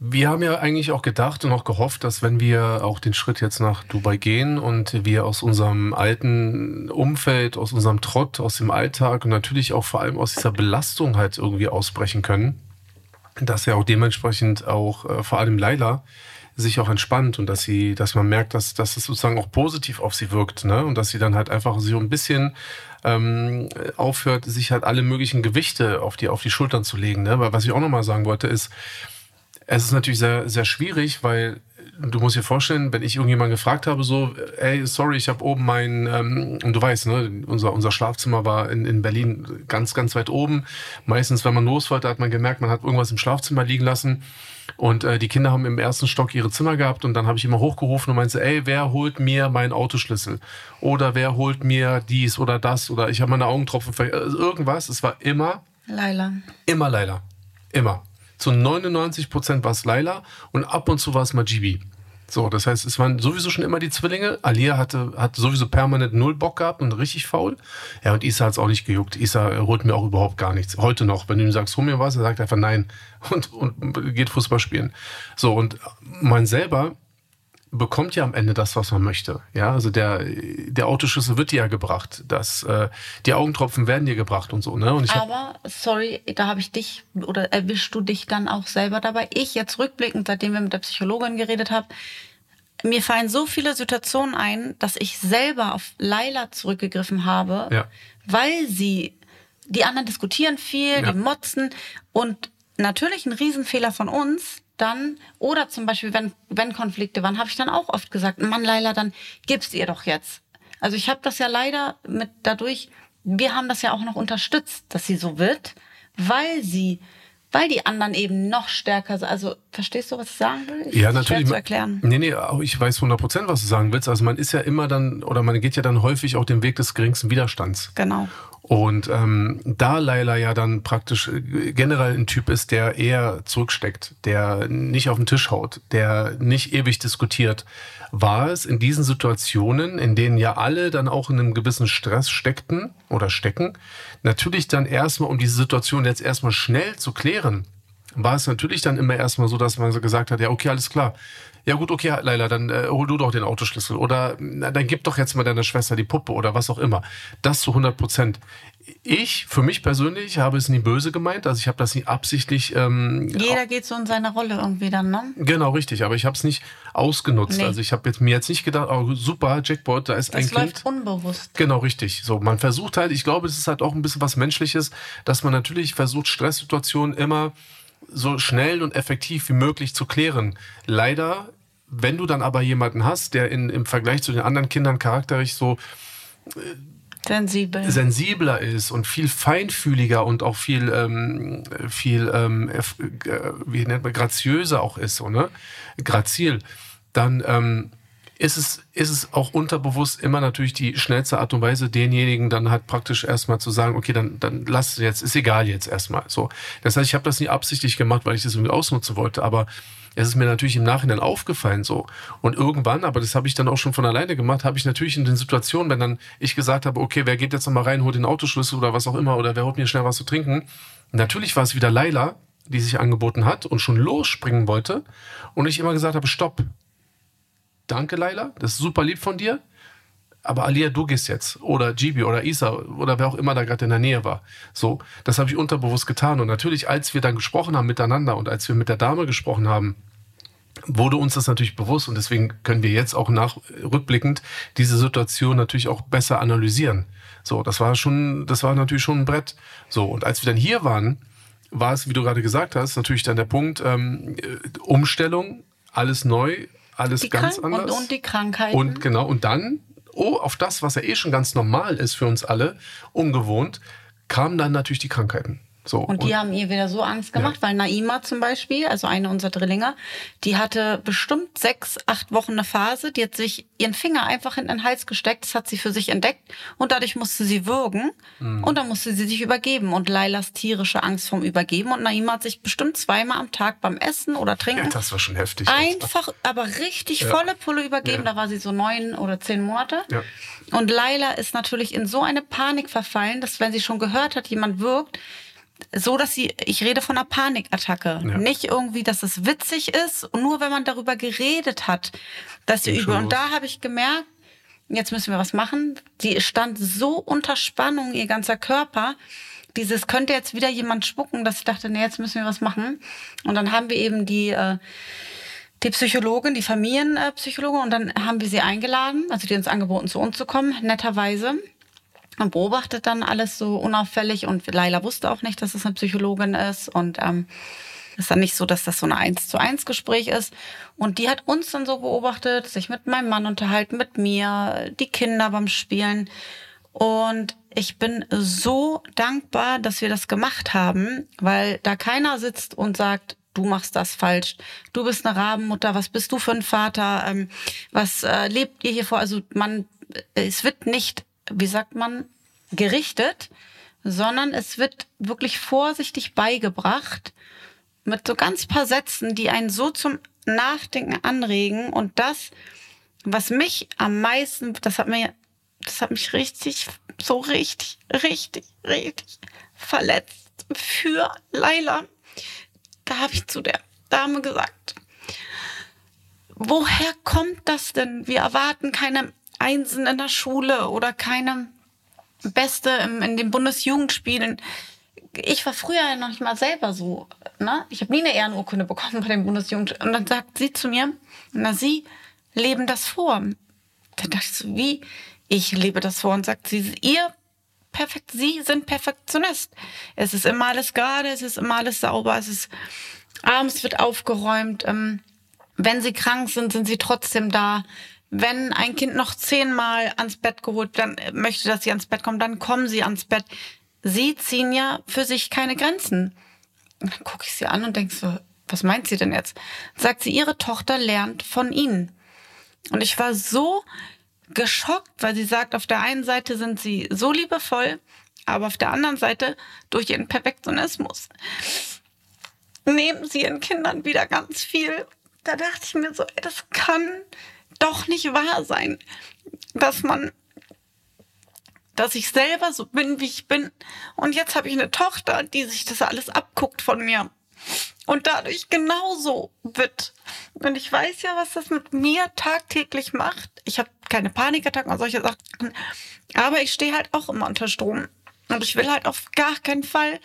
Speaker 1: Wir haben ja eigentlich auch gedacht und auch gehofft, dass wenn wir auch den Schritt jetzt nach Dubai gehen und wir aus unserem alten Umfeld, aus unserem Trott, aus dem Alltag und natürlich auch vor allem aus dieser Belastung halt irgendwie ausbrechen können, dass ja auch dementsprechend auch äh, vor allem Laila sich auch entspannt und dass sie, dass man merkt, dass, dass es sozusagen auch positiv auf sie wirkt, ne? Und dass sie dann halt einfach so ein bisschen ähm, aufhört, sich halt alle möglichen Gewichte auf die, auf die Schultern zu legen. Ne? Weil was ich auch nochmal sagen wollte, ist, es ist natürlich sehr, sehr schwierig, weil du musst dir vorstellen, wenn ich irgendjemanden gefragt habe, so, ey, sorry, ich habe oben mein, ähm, und du weißt, ne, unser, unser Schlafzimmer war in, in Berlin ganz, ganz weit oben. Meistens, wenn man los wollte, hat man gemerkt, man hat irgendwas im Schlafzimmer liegen lassen. Und äh, die Kinder haben im ersten Stock ihre Zimmer gehabt und dann habe ich immer hochgerufen und meinte, ey, wer holt mir meinen Autoschlüssel? Oder wer holt mir dies oder das? Oder ich habe meine Augentropfen, also irgendwas. Es war immer
Speaker 2: Laila.
Speaker 1: Immer Laila. Immer. zu 99 Prozent war es Laila und ab und zu war es Majibi. So, das heißt, es waren sowieso schon immer die Zwillinge. Alia hatte, hat sowieso permanent null Bock gehabt und richtig faul. Ja, und Isa hat es auch nicht gejuckt. Isa holt mir auch überhaupt gar nichts. Heute noch, wenn du ihm sagst, hol mir was, er sagt einfach nein und, und geht Fußball spielen. So, und man selber bekommt ja am Ende das, was man möchte. Ja, also der, der Autoschlüssel wird dir ja gebracht. Das, äh, die Augentropfen werden dir gebracht und so. Ne? Und
Speaker 2: Aber, sorry, da habe ich dich oder erwischst du dich dann auch selber dabei. Ich jetzt rückblickend, seitdem wir mit der Psychologin geredet haben, mir fallen so viele Situationen ein, dass ich selber auf Laila zurückgegriffen habe, ja. weil sie, die anderen diskutieren viel, ja. die motzen und natürlich ein Riesenfehler von uns, dann, oder zum Beispiel, wenn, wenn Konflikte waren, habe ich dann auch oft gesagt, Mann, Leila, dann gib's ihr doch jetzt. Also ich habe das ja leider mit dadurch, wir haben das ja auch noch unterstützt, dass sie so wird, weil sie weil die anderen eben noch stärker sind. Also, verstehst du, was ich sagen will? Ich
Speaker 1: ja, natürlich.
Speaker 2: Zu erklären.
Speaker 1: Nee, nee, ich weiß 100 Prozent, was du sagen willst. Also, man ist ja immer dann, oder man geht ja dann häufig auch den Weg des geringsten Widerstands.
Speaker 2: Genau.
Speaker 1: Und ähm, da Laila ja dann praktisch äh, generell ein Typ ist, der eher zurücksteckt, der nicht auf den Tisch haut, der nicht ewig diskutiert, war es in diesen Situationen, in denen ja alle dann auch in einem gewissen Stress steckten oder stecken, natürlich dann erstmal, um diese Situation jetzt erstmal schnell zu klären, war es natürlich dann immer erstmal so, dass man so gesagt hat, ja, okay, alles klar, ja gut, okay, Leila, dann äh, hol du doch den Autoschlüssel oder na, dann gib doch jetzt mal deiner Schwester die Puppe oder was auch immer. Das zu 100 Prozent. Ich, für mich persönlich, habe es nie böse gemeint, also ich habe das nie absichtlich... Ähm,
Speaker 2: Jeder geht so in seine Rolle irgendwie dann, ne?
Speaker 1: Genau, richtig, aber ich habe es nicht ausgenutzt. Nee. Also ich habe jetzt mir jetzt nicht gedacht, oh super, Jackpot, da ist
Speaker 2: das
Speaker 1: ein
Speaker 2: Kind. Das
Speaker 1: läuft
Speaker 2: unbewusst.
Speaker 1: Genau, richtig. So, man versucht halt, ich glaube, es ist halt auch ein bisschen was Menschliches, dass man natürlich versucht, Stresssituationen immer so schnell und effektiv wie möglich zu klären. Leider wenn du dann aber jemanden hast, der in, im Vergleich zu den anderen Kindern charakterisch so
Speaker 2: äh, Sensibel.
Speaker 1: sensibler ist und viel feinfühliger und auch viel, ähm, viel ähm, äh, wie nennt man, graziöser auch ist, so, ne? Grazil, dann ähm, ist es, ist es auch unterbewusst immer natürlich die schnellste Art und Weise, denjenigen dann halt praktisch erstmal zu sagen, okay, dann, dann lass es jetzt, ist egal jetzt erstmal. So. Das heißt, ich habe das nie absichtlich gemacht, weil ich das irgendwie ausnutzen wollte, aber es ist mir natürlich im Nachhinein aufgefallen so. Und irgendwann, aber das habe ich dann auch schon von alleine gemacht, habe ich natürlich in den Situationen, wenn dann ich gesagt habe, okay, wer geht jetzt nochmal rein, holt den Autoschlüssel oder was auch immer, oder wer holt mir schnell was zu trinken. Natürlich war es wieder Laila, die sich angeboten hat und schon losspringen wollte. Und ich immer gesagt habe, stopp. Danke, Laila, das ist super lieb von dir. Aber Alia, du gehst jetzt. Oder Gibi oder Isa oder wer auch immer da gerade in der Nähe war. So, das habe ich unterbewusst getan. Und natürlich, als wir dann gesprochen haben miteinander und als wir mit der Dame gesprochen haben, wurde uns das natürlich bewusst und deswegen können wir jetzt auch nach rückblickend diese Situation natürlich auch besser analysieren. So, das war schon, das war natürlich schon ein Brett. So, und als wir dann hier waren, war es, wie du gerade gesagt hast, natürlich dann der Punkt, ähm, äh, Umstellung, alles neu, alles
Speaker 2: die
Speaker 1: ganz
Speaker 2: Krank
Speaker 1: anders.
Speaker 2: Und, und die Krankheiten.
Speaker 1: Und genau, und dann, oh, auf das, was ja eh schon ganz normal ist für uns alle, ungewohnt, kamen dann natürlich die Krankheiten. So,
Speaker 2: und die und, haben ihr wieder so Angst gemacht, ja. weil Naima zum Beispiel, also eine unserer Drillinge, die hatte bestimmt sechs, acht Wochen eine Phase, die hat sich ihren Finger einfach in den Hals gesteckt, das hat sie für sich entdeckt und dadurch musste sie würgen mhm. und dann musste sie sich übergeben und Lailas tierische Angst vom Übergeben und Naima hat sich bestimmt zweimal am Tag beim Essen oder Trinken ja,
Speaker 1: das war schon heftig.
Speaker 2: Einfach, aber richtig ja. volle Pulle übergeben, da war sie so neun oder zehn Monate. Und Laila ist natürlich in so eine Panik verfallen, dass wenn sie schon gehört hat, jemand wirkt, so, dass sie, ich rede von einer Panikattacke. Ja. Nicht irgendwie, dass es witzig ist, und nur wenn man darüber geredet hat, dass sie übel. Und da habe ich gemerkt, jetzt müssen wir was machen. Sie stand so unter Spannung, ihr ganzer Körper. Dieses könnte jetzt wieder jemand spucken, dass ich dachte, nee, jetzt müssen wir was machen. Und dann haben wir eben die, äh, die Psychologin, die Familienpsychologin, und dann haben wir sie eingeladen, also die uns angeboten, zu uns zu kommen, netterweise. Man beobachtet dann alles so unauffällig und Laila wusste auch nicht, dass es eine Psychologin ist und ähm, ist dann nicht so, dass das so ein eins zu eins Gespräch ist. Und die hat uns dann so beobachtet, sich mit meinem Mann unterhalten, mit mir, die Kinder beim Spielen. Und ich bin so dankbar, dass wir das gemacht haben, weil da keiner sitzt und sagt, du machst das falsch, du bist eine Rabenmutter, was bist du für ein Vater, ähm, was äh, lebt ihr hier vor? Also man, es wird nicht wie sagt man, gerichtet, sondern es wird wirklich vorsichtig beigebracht, mit so ganz paar Sätzen, die einen so zum Nachdenken anregen. Und das, was mich am meisten, das hat mir, das hat mich richtig, so richtig, richtig, richtig verletzt für Laila. Da habe ich zu der Dame gesagt, woher kommt das denn? Wir erwarten keine Einsen in der Schule oder keine Beste in den Bundesjugendspielen. Ich war früher noch nicht mal selber so. Ne? Ich habe nie eine Ehrenurkunde bekommen bei den Bundesjugend. Und dann sagt sie zu mir, na, Sie leben das vor. Dann dachte ich so, wie? Ich lebe das vor. Und sagt sie, ihr perfekt, Sie sind Perfektionist. Es ist immer alles gerade, es ist immer alles sauber, es ist abends wird aufgeräumt. Ähm, wenn Sie krank sind, sind Sie trotzdem da. Wenn ein Kind noch zehnmal ans Bett geholt, dann möchte, dass sie ans Bett kommen, dann kommen sie ans Bett. Sie ziehen ja für sich keine Grenzen. Und dann gucke ich sie an und denke so, was meint sie denn jetzt? Sagt sie, ihre Tochter lernt von ihnen. Und ich war so geschockt, weil sie sagt, auf der einen Seite sind sie so liebevoll, aber auf der anderen Seite durch ihren Perfektionismus nehmen sie ihren Kindern wieder ganz viel. Da dachte ich mir so, ey, das kann doch nicht wahr sein, dass man, dass ich selber so bin, wie ich bin. Und jetzt habe ich eine Tochter, die sich das alles abguckt von mir und dadurch genauso wird. Und ich weiß ja, was das mit mir tagtäglich macht. Ich habe keine Panikattacken oder solche Sachen, aber ich stehe halt auch immer unter Strom. Und ich will halt auf gar keinen Fall,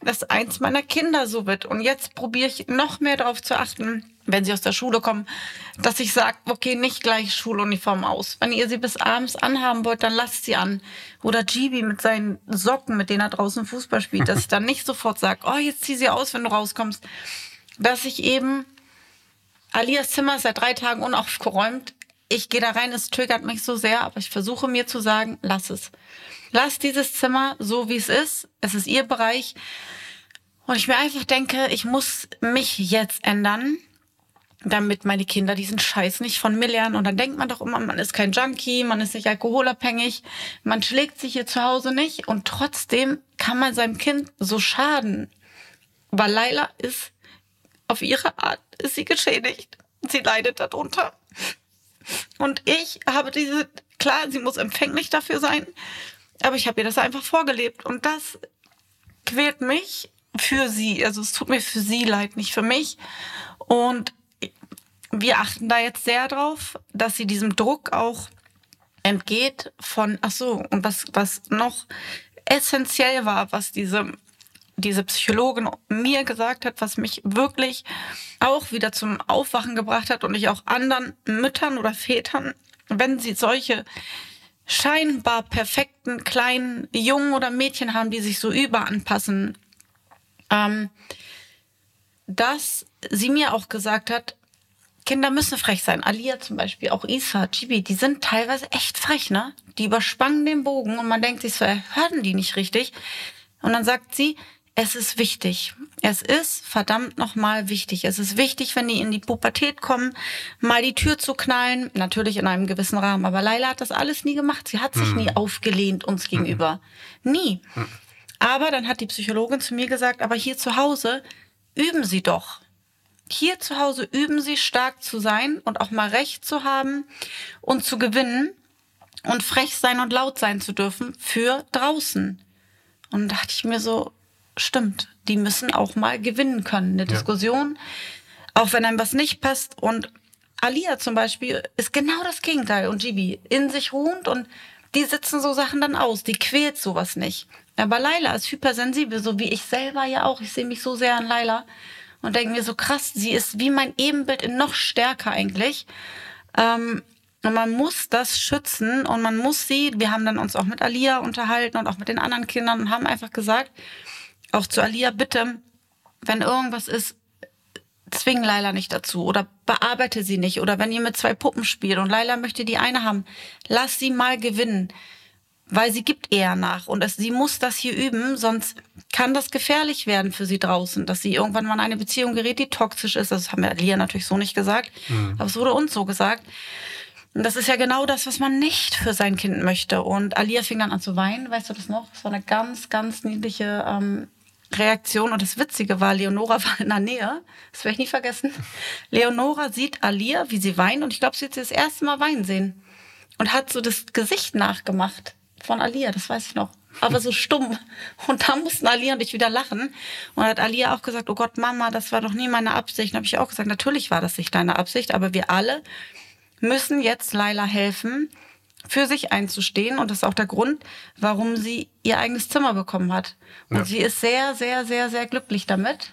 Speaker 2: dass eins meiner Kinder so wird. Und jetzt probiere ich noch mehr darauf zu achten, wenn sie aus der Schule kommen, dass ich sage, okay, nicht gleich Schuluniform aus. Wenn ihr sie bis abends anhaben wollt, dann lasst sie an. Oder Gibi mit seinen Socken, mit denen er draußen Fußball spielt, dass ich dann nicht sofort sage, oh, jetzt zieh sie aus, wenn du rauskommst. Dass ich eben, Alias Zimmer ist seit drei Tagen unaufgeräumt. Ich gehe da rein, es triggert mich so sehr, aber ich versuche mir zu sagen, lass es. Lass dieses Zimmer so, wie es ist. Es ist ihr Bereich. Und ich mir einfach denke, ich muss mich jetzt ändern damit meine Kinder diesen Scheiß nicht von mir lernen. Und dann denkt man doch immer, man ist kein Junkie, man ist nicht alkoholabhängig, man schlägt sich hier zu Hause nicht und trotzdem kann man seinem Kind so schaden. Weil Laila ist auf ihre Art, ist sie geschädigt. Sie leidet darunter. Und ich habe diese, klar, sie muss empfänglich dafür sein, aber ich habe ihr das einfach vorgelebt. Und das quält mich für sie. Also es tut mir für sie leid, nicht für mich. Und wir achten da jetzt sehr drauf, dass sie diesem Druck auch entgeht von, ach so, und was, was noch essentiell war, was diese, diese Psychologin mir gesagt hat, was mich wirklich auch wieder zum Aufwachen gebracht hat und ich auch anderen Müttern oder Vätern, wenn sie solche scheinbar perfekten kleinen Jungen oder Mädchen haben, die sich so überanpassen, ähm, dass sie mir auch gesagt hat, Kinder müssen frech sein. Alia zum Beispiel, auch Isa, Chibi, die sind teilweise echt frech, ne? Die überspannen den Bogen und man denkt sich so, hören die nicht richtig? Und dann sagt sie, es ist wichtig. Es ist verdammt nochmal wichtig. Es ist wichtig, wenn die in die Pubertät kommen, mal die Tür zu knallen. Natürlich in einem gewissen Rahmen. Aber Laila hat das alles nie gemacht. Sie hat sich mhm. nie aufgelehnt uns gegenüber. Mhm. Nie. Mhm. Aber dann hat die Psychologin zu mir gesagt, aber hier zu Hause üben Sie doch hier zu Hause üben sie stark zu sein und auch mal recht zu haben und zu gewinnen und frech sein und laut sein zu dürfen für draußen. Und da dachte ich mir so, stimmt, die müssen auch mal gewinnen können. Eine ja. Diskussion, auch wenn einem was nicht passt. Und Alia zum Beispiel ist genau das Gegenteil. Und Gibi in sich ruhend und die sitzen so Sachen dann aus. Die quält sowas nicht. Aber Laila ist hypersensibel, so wie ich selber ja auch. Ich sehe mich so sehr an Laila und denke mir so krass, sie ist wie mein Ebenbild in noch stärker eigentlich. Ähm, und man muss das schützen und man muss sie, wir haben dann uns auch mit Alia unterhalten und auch mit den anderen Kindern und haben einfach gesagt, auch zu Alia, bitte, wenn irgendwas ist, zwing Laila nicht dazu oder bearbeite sie nicht. Oder wenn ihr mit zwei Puppen spielt und Laila möchte die eine haben, lass sie mal gewinnen weil sie gibt eher nach und es, sie muss das hier üben, sonst kann das gefährlich werden für sie draußen, dass sie irgendwann mal in eine Beziehung gerät, die toxisch ist. Das haben wir Lia natürlich so nicht gesagt, mhm. aber es wurde uns so gesagt. Und das ist ja genau das, was man nicht für sein Kind möchte. Und Alia fing dann an zu weinen, weißt du das noch? Es war eine ganz, ganz niedliche ähm, Reaktion und das Witzige war, Leonora war in der Nähe, das werde ich nie vergessen. Leonora sieht Alia, wie sie weint und ich glaube, sie hat sie das erste Mal weinen sehen und hat so das Gesicht nachgemacht von Alia, das weiß ich noch. Aber so stumm. Und da mussten Alia und ich wieder lachen. Und hat Alia auch gesagt, oh Gott, Mama, das war doch nie meine Absicht. Und habe ich auch gesagt, natürlich war das nicht deine Absicht, aber wir alle müssen jetzt Laila helfen, für sich einzustehen. Und das ist auch der Grund, warum sie ihr eigenes Zimmer bekommen hat. Und ja. sie ist sehr, sehr, sehr, sehr glücklich damit.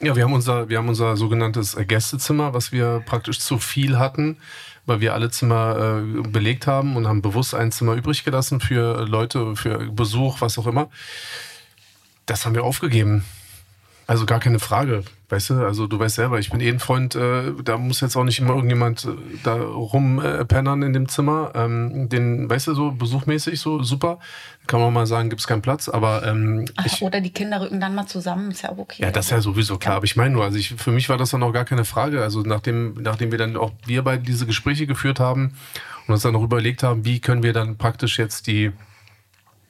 Speaker 1: Ja, wir haben unser, wir haben unser sogenanntes Gästezimmer, was wir praktisch zu viel hatten, weil wir alle Zimmer äh, belegt haben und haben bewusst ein Zimmer übrig gelassen für Leute, für Besuch, was auch immer. Das haben wir aufgegeben. Also gar keine Frage, weißt du? Also du weißt selber, ich bin eh ein Freund, äh, da muss jetzt auch nicht immer irgendjemand äh, da rumpennern äh, in dem Zimmer. Ähm, den, weißt du, so besuchmäßig, so super. Kann man mal sagen, gibt es keinen Platz, aber ähm,
Speaker 2: Ach, ich, Oder die Kinder rücken dann mal zusammen, ist ja auch okay.
Speaker 1: Ja, das ist ja sowieso klar. Aber ich meine nur, also ich, für mich war das dann auch gar keine Frage. Also nachdem, nachdem wir dann auch wir beide diese Gespräche geführt haben und uns dann noch überlegt haben, wie können wir dann praktisch jetzt die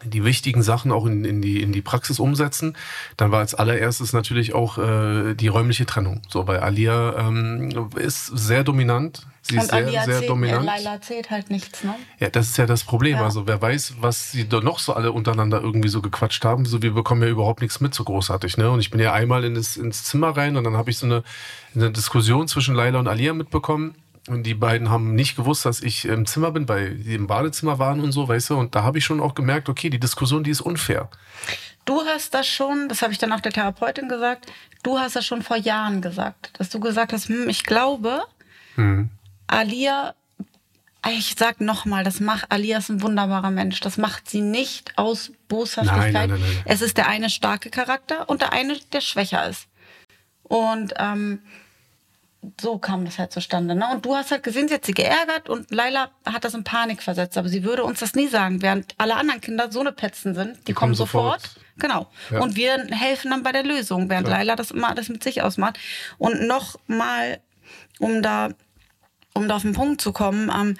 Speaker 1: die wichtigen Sachen auch in, in, die, in die Praxis umsetzen. Dann war als allererstes natürlich auch äh, die räumliche Trennung. So, weil Alia ähm, ist sehr dominant. Sie
Speaker 2: Und
Speaker 1: ist sehr,
Speaker 2: Alia
Speaker 1: sehr
Speaker 2: erzählt,
Speaker 1: dominant.
Speaker 2: Laila erzählt halt nichts, ne?
Speaker 1: Ja, das ist ja das Problem.
Speaker 2: Ja.
Speaker 1: Also wer weiß, was sie da noch so alle untereinander irgendwie so gequatscht haben. So, wir bekommen ja überhaupt nichts mit, so großartig. Ne? Und ich bin ja einmal in das, ins Zimmer rein und dann habe ich so eine, eine Diskussion zwischen Laila und Alia mitbekommen. Und die beiden haben nicht gewusst, dass ich im Zimmer bin, weil die im Badezimmer waren und so, weißt du. Und da habe ich schon auch gemerkt, okay, die Diskussion, die ist unfair.
Speaker 2: Du hast das schon, das habe ich dann auch der Therapeutin gesagt, du hast das schon vor Jahren gesagt, dass du gesagt hast, hm, ich glaube,
Speaker 1: Hm.
Speaker 2: Alia, ich sag nochmal, das macht, Alia ist ein wunderbarer Mensch. Das macht sie nicht aus Boshaftigkeit.
Speaker 1: Nein, nein, nein, nein.
Speaker 2: Es ist der eine starke Charakter und der eine, der schwächer ist. Und ähm, so kam das halt zustande. Ne? Und du hast halt gesehen, sie hat sie geärgert und Laila hat das in Panik versetzt. Aber sie würde uns das nie sagen, während alle anderen Kinder so eine Petzen sind. Die, kommen
Speaker 1: kommen
Speaker 2: sofort.
Speaker 1: sofort.
Speaker 2: Genau.
Speaker 1: Ja.
Speaker 2: Und wir helfen dann bei der Lösung, während
Speaker 1: Klar.
Speaker 2: Laila das immer alles mit sich ausmacht. Und nochmal, um da, um da auf den Punkt zu kommen, ähm,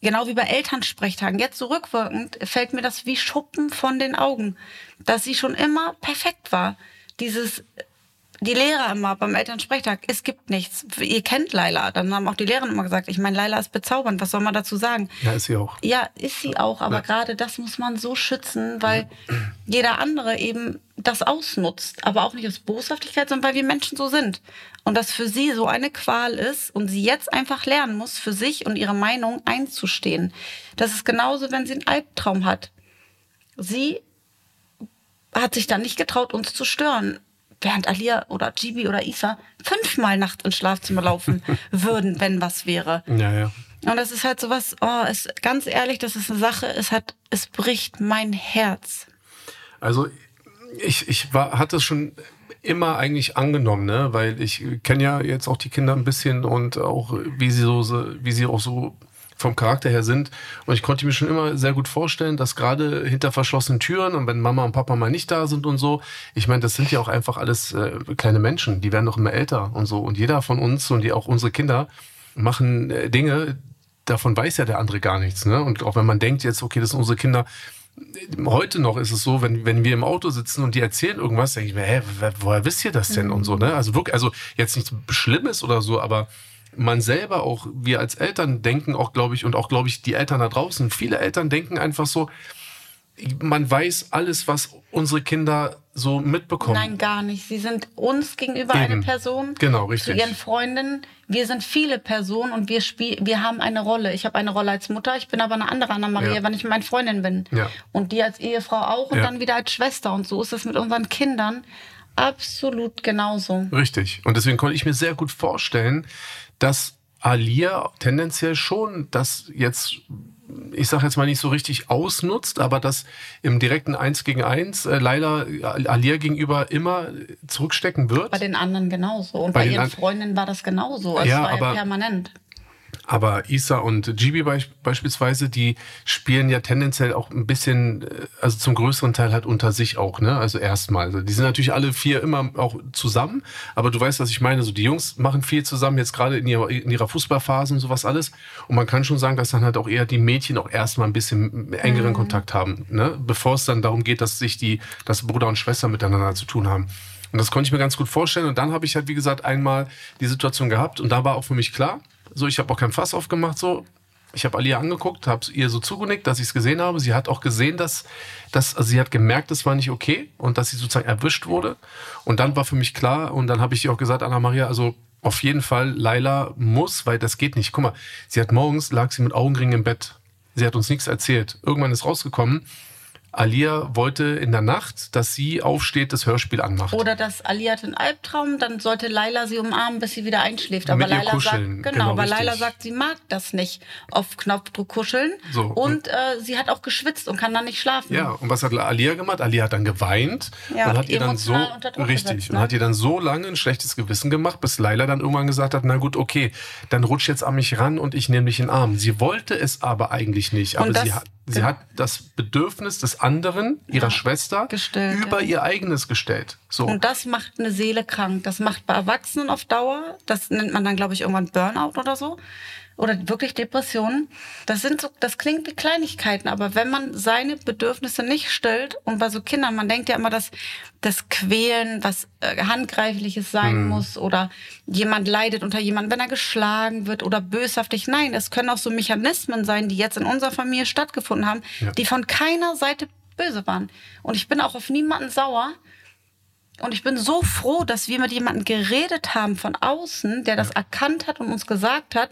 Speaker 2: genau wie bei Elternsprechtagen, jetzt zurückwirkend fällt mir das wie Schuppen von den Augen, dass sie schon immer perfekt war. Dieses die Lehrer immer beim Elternsprechtag, es gibt nichts. Ihr kennt Laila. Dann haben auch die Lehrer immer gesagt, ich meine, Laila ist bezaubernd, was soll man dazu sagen?
Speaker 1: Ja, ist sie auch.
Speaker 2: Ja, ist sie auch, aber
Speaker 1: Ja.
Speaker 2: gerade das muss man so schützen, weil jeder andere eben das ausnutzt. Aber auch nicht aus Boshaftigkeit, sondern weil wir Menschen so sind. Und das für sie so eine Qual ist und sie jetzt einfach lernen muss, für sich und ihre Meinung einzustehen. Das ist genauso, wenn sie einen Albtraum hat. Sie hat sich dann nicht getraut, uns zu stören. Während Alia oder Gibi oder Isa fünfmal nachts ins Schlafzimmer laufen würden, wenn was wäre.
Speaker 1: Ja, ja.
Speaker 2: Und das ist halt sowas, oh, es, ganz ehrlich, das ist eine Sache, es hat, es bricht mein Herz.
Speaker 1: Also ich, ich war, hatte es schon immer eigentlich angenommen, ne? weil ich kenne ja jetzt auch die Kinder ein bisschen und auch wie sie so- wie sie auch so vom Charakter her sind. Und ich konnte mir schon immer sehr gut vorstellen, dass gerade hinter verschlossenen Türen und wenn Mama und Papa mal nicht da sind und so, ich meine, das sind ja auch einfach alles äh, kleine Menschen, die werden doch immer älter und so. Und jeder von uns und die auch unsere Kinder machen äh, Dinge, davon weiß ja der andere gar nichts. Ne? Und auch wenn man denkt jetzt, okay, das sind unsere Kinder, heute noch ist es so, wenn, wenn wir im Auto sitzen und die erzählen irgendwas, denke ich mir, hä, woher wisst ihr das denn und so, ne? Also wirklich, also jetzt nichts Schlimmes oder so, aber man selber auch, wir als Eltern denken auch, glaube ich, und auch, glaube ich, die Eltern da draußen, viele Eltern denken einfach so, man weiß alles, was unsere Kinder so mitbekommen.
Speaker 2: Nein, gar nicht. Sie sind uns gegenüber eine
Speaker 1: Eben.
Speaker 2: Person.
Speaker 1: Genau,
Speaker 2: Zu
Speaker 1: richtig.
Speaker 2: ihren Freundinnen. Wir sind viele Personen und wir spiel, wir haben eine Rolle. Ich habe eine Rolle als Mutter, ich bin aber eine andere Anna-Maria,
Speaker 1: Ja.
Speaker 2: wenn ich meine Freundin bin.
Speaker 1: Ja.
Speaker 2: Und die als Ehefrau auch und
Speaker 1: Ja.
Speaker 2: dann wieder als Schwester. Und so ist es mit unseren Kindern absolut genauso.
Speaker 1: Richtig. Und deswegen konnte ich mir sehr gut vorstellen, dass Alia tendenziell schon das jetzt, ich sage jetzt mal nicht so richtig ausnutzt, aber das im direkten Eins gegen Eins äh, Laila Alia gegenüber immer zurückstecken wird.
Speaker 2: Bei den anderen genauso. Und
Speaker 1: Bei
Speaker 2: bei, ihren
Speaker 1: an-
Speaker 2: Freundinnen war das genauso. Es
Speaker 1: Ja,
Speaker 2: war ja
Speaker 1: aber-
Speaker 2: permanent.
Speaker 1: Aber Isa und Gibi beispielsweise, die spielen ja tendenziell auch ein bisschen, äh, also zum größeren Teil halt unter sich auch, ne? Also erstmal. Also die sind natürlich alle vier immer auch zusammen, aber du weißt, was ich meine. So die Jungs machen viel zusammen, jetzt gerade in ihrer, in ihrer Fußballphase und sowas alles. Und man kann schon sagen, dass dann halt auch eher die Mädchen auch erstmal ein bisschen engeren mhm. Kontakt haben, ne? Bevor es dann darum geht, dass sich die, dass Bruder und Schwester miteinander zu tun haben. Und das konnte ich mir ganz gut vorstellen. Und dann habe ich halt, wie gesagt, einmal die Situation gehabt und da war auch für mich klar, so, ich habe auch kein Fass aufgemacht, so. Ich habe Alia angeguckt, habe ihr so zugenickt, dass ich es gesehen habe. Sie hat auch gesehen, dass, dass also sie hat gemerkt, das war nicht okay und dass sie sozusagen erwischt wurde. Und dann war für mich klar und dann habe ich ihr auch gesagt, Anna Maria, also auf jeden Fall, Laila muss, weil das geht nicht. Guck mal, sie hat morgens, lag sie mit Augenringen im Bett. Sie hat uns nichts erzählt. Irgendwann ist rausgekommen, Alia wollte in der Nacht, dass sie aufsteht, das Hörspiel anmacht.
Speaker 2: Oder dass Alia hat einen Albtraum, dann sollte Laila sie umarmen, bis sie wieder einschläft. Aber Laila kuscheln. sagt, genau, genau aber Laila sagt, sie mag das nicht auf Knopfdruck kuscheln. So, und, und äh, sie hat auch geschwitzt und kann dann nicht schlafen.
Speaker 1: Ja, und was hat Alia gemacht? Alia hat dann geweint ja, und hat ihr dann so richtig gesetzt, ne? und hat ihr dann so lange ein schlechtes Gewissen gemacht, bis Laila dann irgendwann gesagt hat, na gut, okay, dann rutsch jetzt an mich ran und ich nehme dich in den Arm. Sie wollte es aber eigentlich nicht, aber sie hat Sie hat das Bedürfnis des anderen, ihrer ja, Schwester, gestellt, über ja. ihr eigenes gestellt.
Speaker 2: So. Und das macht eine Seele krank. Das macht bei Erwachsenen auf Dauer. Das nennt man dann, glaube ich, irgendwann Burnout oder so oder wirklich Depressionen. Das sind so, das klingt wie Kleinigkeiten, aber wenn man seine Bedürfnisse nicht stellt und bei so Kindern, man denkt ja immer, dass das Quälen was äh, handgreifliches sein mhm. muss oder jemand leidet unter jemandem, wenn er geschlagen wird oder böshaftig. Nein, es können auch so Mechanismen sein, die jetzt in unserer Familie stattgefunden haben, ja. die von keiner Seite böse waren. Und ich bin auch auf niemanden sauer, und ich bin so froh, dass wir mit jemandem geredet haben von außen, der das erkannt hat und uns gesagt hat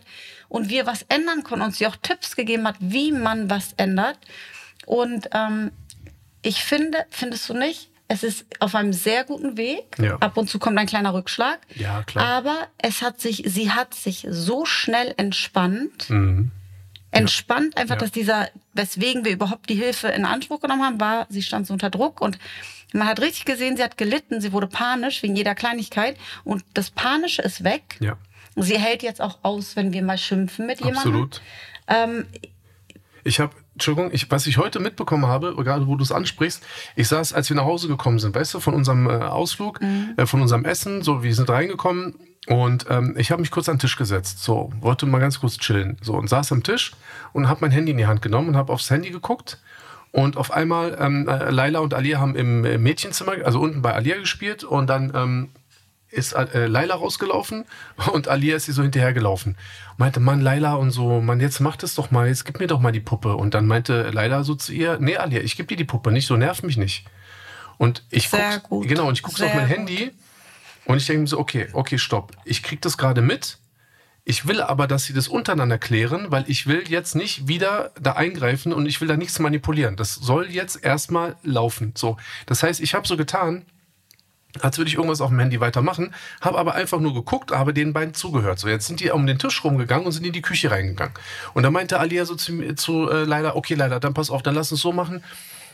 Speaker 2: und wir was ändern konnten, uns ja auch Tipps gegeben hat, wie man was ändert. Und ähm, ich finde, findest du nicht, es ist auf einem sehr guten Weg. Ja. Ab und zu kommt ein kleiner Rückschlag. Ja, klar. Aber es hat sich, sie hat sich so schnell entspannt. Mhm. Entspannt ja. einfach, ja. dass dieser, weswegen wir überhaupt die Hilfe in Anspruch genommen haben, war, sie stand so unter Druck und man hat richtig gesehen, sie hat gelitten, sie wurde panisch wegen jeder Kleinigkeit und das Panische ist weg. Ja. Sie hält jetzt auch aus, wenn wir mal schimpfen mit jemandem. Absolut. Ähm,
Speaker 1: ich habe, Entschuldigung, ich, was ich heute mitbekommen habe, gerade wo du es ansprichst, ich saß, als wir nach Hause gekommen sind, weißt du, von unserem äh, Ausflug, mhm. äh, von unserem Essen, so, wir sind reingekommen und ähm, ich habe mich kurz an den Tisch gesetzt, so, wollte mal ganz kurz chillen, so, und saß am Tisch und habe mein Handy in die Hand genommen und habe aufs Handy geguckt und auf einmal, ähm, äh, Laila und Alia haben im Mädchenzimmer, also unten bei Alia gespielt und dann ähm, ist äh, Laila rausgelaufen und Alia ist sie so hinterhergelaufen. Meinte, Mann, Laila und so, Mann, jetzt mach das doch mal, jetzt gib mir doch mal die Puppe. Und dann meinte Laila so zu ihr, nee, Alia, ich geb dir die Puppe nicht, so nerv mich nicht. Und ich Sehr guck, gut. genau, und ich gucke so auf mein gut. Handy und ich denke mir so, okay, okay, stopp. Ich krieg das gerade mit ich will aber, dass sie das untereinander klären, weil ich will jetzt nicht wieder da eingreifen und ich will da nichts manipulieren. Das soll jetzt erstmal laufen. So. Das heißt, ich habe so getan, als würde ich irgendwas auf dem Handy weitermachen, habe aber einfach nur geguckt, habe den beiden zugehört. So, jetzt sind die um den Tisch rumgegangen und sind in die Küche reingegangen. Und da meinte Alia so zu, zu äh, leider, okay, leider, dann pass auf, dann lass uns so machen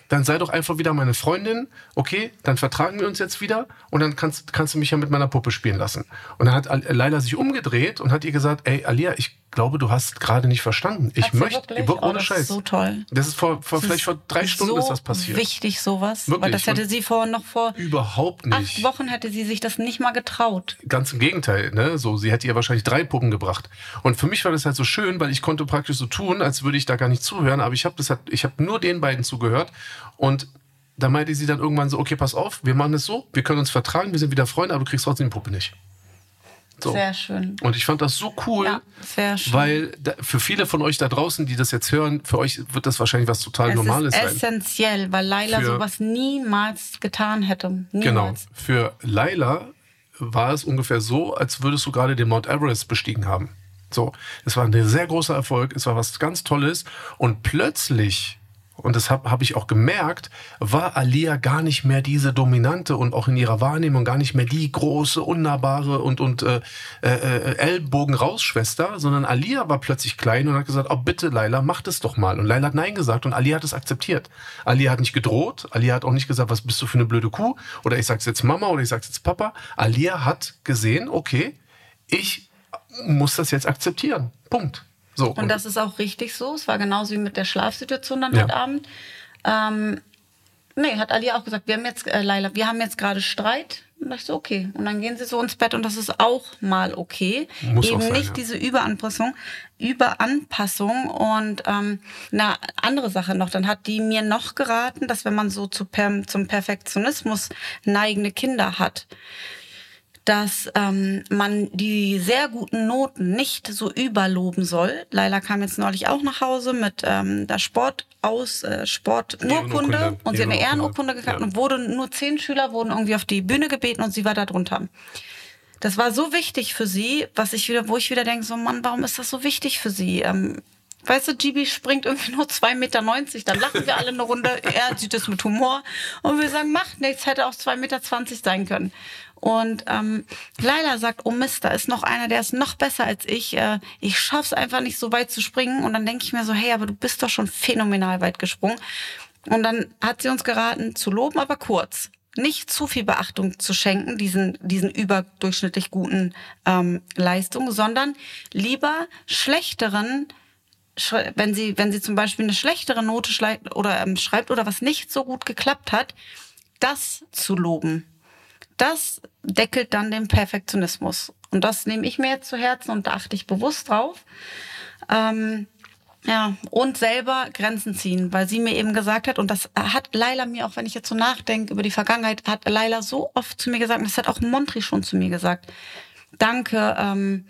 Speaker 1: dann sei doch einfach wieder meine Freundin, okay, dann vertragen wir uns jetzt wieder und dann kannst, kannst du mich ja mit meiner Puppe spielen lassen. Und dann hat Leila sich umgedreht und hat ihr gesagt, ey, Alia, ich glaube, du hast gerade nicht verstanden. Ich möchte, wirklich? ohne oh, das Scheiß. Ist
Speaker 2: so toll.
Speaker 1: Das ist vor, vor vielleicht vor drei Stunden so ist das passiert.
Speaker 2: Wichtig sowas, wirklich? weil das hätte sie vor noch vor
Speaker 1: überhaupt nicht.
Speaker 2: Acht Wochen hätte sie sich das nicht mal getraut.
Speaker 1: Ganz im Gegenteil, ne? So, sie hätte ihr wahrscheinlich drei Puppen gebracht. Und für mich war das halt so schön, weil ich konnte praktisch so tun, als würde ich da gar nicht zuhören, aber ich habe das halt, ich habe nur den beiden zugehört und da meinte sie dann irgendwann so, okay, pass auf, wir machen es so, wir können uns vertragen, wir sind wieder Freunde, aber du kriegst trotzdem die Puppe nicht.
Speaker 2: So. Sehr schön.
Speaker 1: Und ich fand das so cool, ja, sehr schön. weil da, für viele von euch da draußen, die das jetzt hören, für euch wird das wahrscheinlich was total es Normales
Speaker 2: ist essentiell, weil Laila für, sowas niemals getan hätte. Niemals.
Speaker 1: Genau. Für Laila war es ungefähr so, als würdest du gerade den Mount Everest bestiegen haben. So, es war ein sehr großer Erfolg, es war was ganz Tolles und plötzlich und das habe hab ich auch gemerkt, war Alia gar nicht mehr diese dominante und auch in ihrer Wahrnehmung gar nicht mehr die große, unnahbare und, und äh, äh, Ellbogen-Raus-Schwester, sondern Alia war plötzlich klein und hat gesagt, oh bitte Laila, mach das doch mal. Und Laila hat Nein gesagt und Alia hat es akzeptiert. Alia hat nicht gedroht, Alia hat auch nicht gesagt, was bist du für eine blöde Kuh oder ich sag's jetzt Mama oder ich sag's jetzt Papa. Alia hat gesehen, okay, ich muss das jetzt akzeptieren. Punkt. So,
Speaker 2: und, und das ist auch richtig so. Es war genauso wie mit der Schlafsituation dann ja. heute Abend. Ähm, nee, hat Ali auch gesagt, wir haben jetzt, äh, Laila, wir haben jetzt gerade Streit. Und ich so, okay. Und dann gehen sie so ins Bett und das ist auch mal okay. Muss Eben sein, nicht ja. diese Überanpassung, Überanpassung. Und ähm, eine andere Sache noch, dann hat die mir noch geraten, dass wenn man so zu per zum Perfektionismus neigende Kinder hat, dass ähm, man die sehr guten Noten nicht so überloben soll. Leila kam jetzt neulich auch nach Hause mit ähm, der Sport aus äh, Sporturkunde und sie hat eine Ehrenurkunde gekriegt ja. und wurde nur zehn Schüler wurden irgendwie auf die Bühne gebeten und sie war da drunter. Das war so wichtig für sie, was ich wieder, wo ich wieder denke, so Mann, warum ist das so wichtig für sie? Ähm, Weißt du, Gibi springt irgendwie nur 2,90 Meter, dann lachen wir alle eine Runde, er sieht es mit Humor und wir sagen, macht nichts, hätte auch 2,20 Meter sein können. Und ähm, Leila sagt, oh Mist, da ist noch einer, der ist noch besser als ich. Äh, ich schaff's einfach nicht so weit zu springen. Und dann denke ich mir so, hey, aber du bist doch schon phänomenal weit gesprungen. Und dann hat sie uns geraten, zu loben, aber kurz. Nicht zu viel Beachtung zu schenken, diesen, diesen überdurchschnittlich guten ähm, Leistungen, sondern lieber schlechteren wenn sie, wenn sie zum Beispiel eine schlechtere Note schreibt oder ähm, schreibt oder was nicht so gut geklappt hat, das zu loben das deckelt dann den Perfektionismus. Und das nehme ich mir jetzt zu Herzen und da achte ich bewusst drauf. Ähm, ja, und selber Grenzen ziehen, weil sie mir eben gesagt hat, und das hat Laila mir, auch wenn ich jetzt so nachdenke über die Vergangenheit, hat Laila so oft zu mir gesagt, und das hat auch Montri schon zu mir gesagt. Danke, ähm,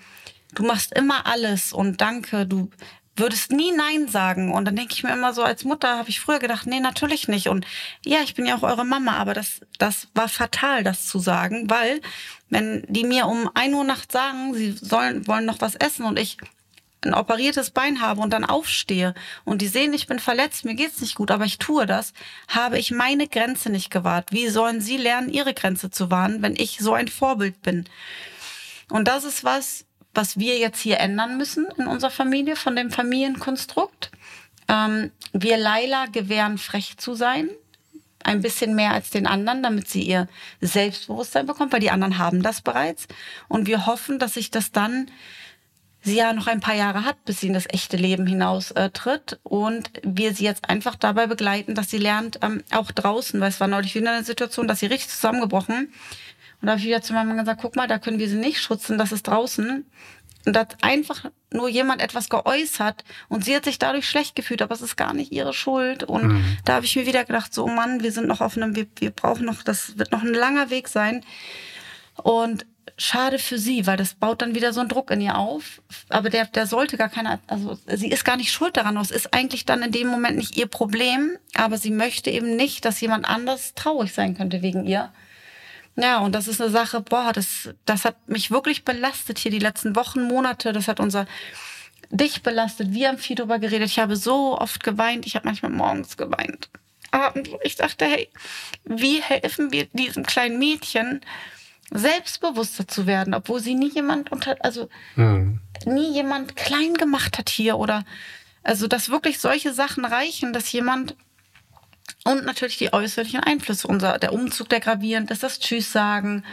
Speaker 2: du machst immer alles und danke, du würdest nie Nein sagen. Und dann denke ich mir immer so, als Mutter habe ich früher gedacht, nee, natürlich nicht. Und ja, ich bin ja auch eure Mama, aber das, das war fatal, das zu sagen, weil wenn die mir um ein Uhr nachts sagen, sie sollen, wollen noch was essen und ich ein operiertes Bein habe und dann aufstehe und die sehen, ich bin verletzt, mir geht's nicht gut, aber ich tue das, habe ich meine Grenze nicht gewahrt. Wie sollen sie lernen, ihre Grenze zu wahren, wenn ich so ein Vorbild bin? Und das ist was, was wir jetzt hier ändern müssen in unserer Familie von dem Familienkonstrukt. Ähm, wir Laila gewähren frech zu sein, ein bisschen mehr als den anderen, damit sie ihr Selbstbewusstsein bekommt, weil die anderen haben das bereits. Und wir hoffen, dass sich das dann sie ja noch ein paar Jahre hat, bis sie in das echte Leben hinaus äh, tritt und wir sie jetzt einfach dabei begleiten, dass sie lernt, ähm, auch draußen, weil es war neulich wieder eine Situation, dass sie richtig zusammengebrochen und da habe ich wieder zu meinem Mann gesagt, guck mal, da können wir sie nicht schützen, das ist draußen. Und da hat einfach nur jemand etwas geäußert und sie hat sich dadurch schlecht gefühlt, aber es ist gar nicht ihre Schuld. Und mhm. da habe ich mir wieder gedacht, so Mann, wir sind noch auf einem, wir, wir brauchen noch, das wird noch ein langer Weg sein. Und schade für sie, weil das baut dann wieder so einen Druck in ihr auf. Aber der, der sollte gar keine, also sie ist gar nicht schuld daran. Es ist eigentlich dann in dem Moment nicht ihr Problem, aber sie möchte eben nicht, dass jemand anders traurig sein könnte wegen ihr. Ja, und das ist eine Sache, boah, das, das hat mich wirklich belastet hier die letzten Wochen, Monate. Das hat unser dich belastet. Wir haben viel darüber geredet. Ich habe so oft geweint. Ich habe manchmal morgens geweint. Abends, ich dachte, hey, wie helfen wir diesem kleinen Mädchen, selbstbewusster zu werden, obwohl sie nie jemand unter, also mhm. nie jemand klein gemacht hat hier oder also dass wirklich solche Sachen reichen, dass jemand und natürlich die äußerlichen Einflüsse. Unser, der Umzug, der gravierend ist, das Tschüss sagen,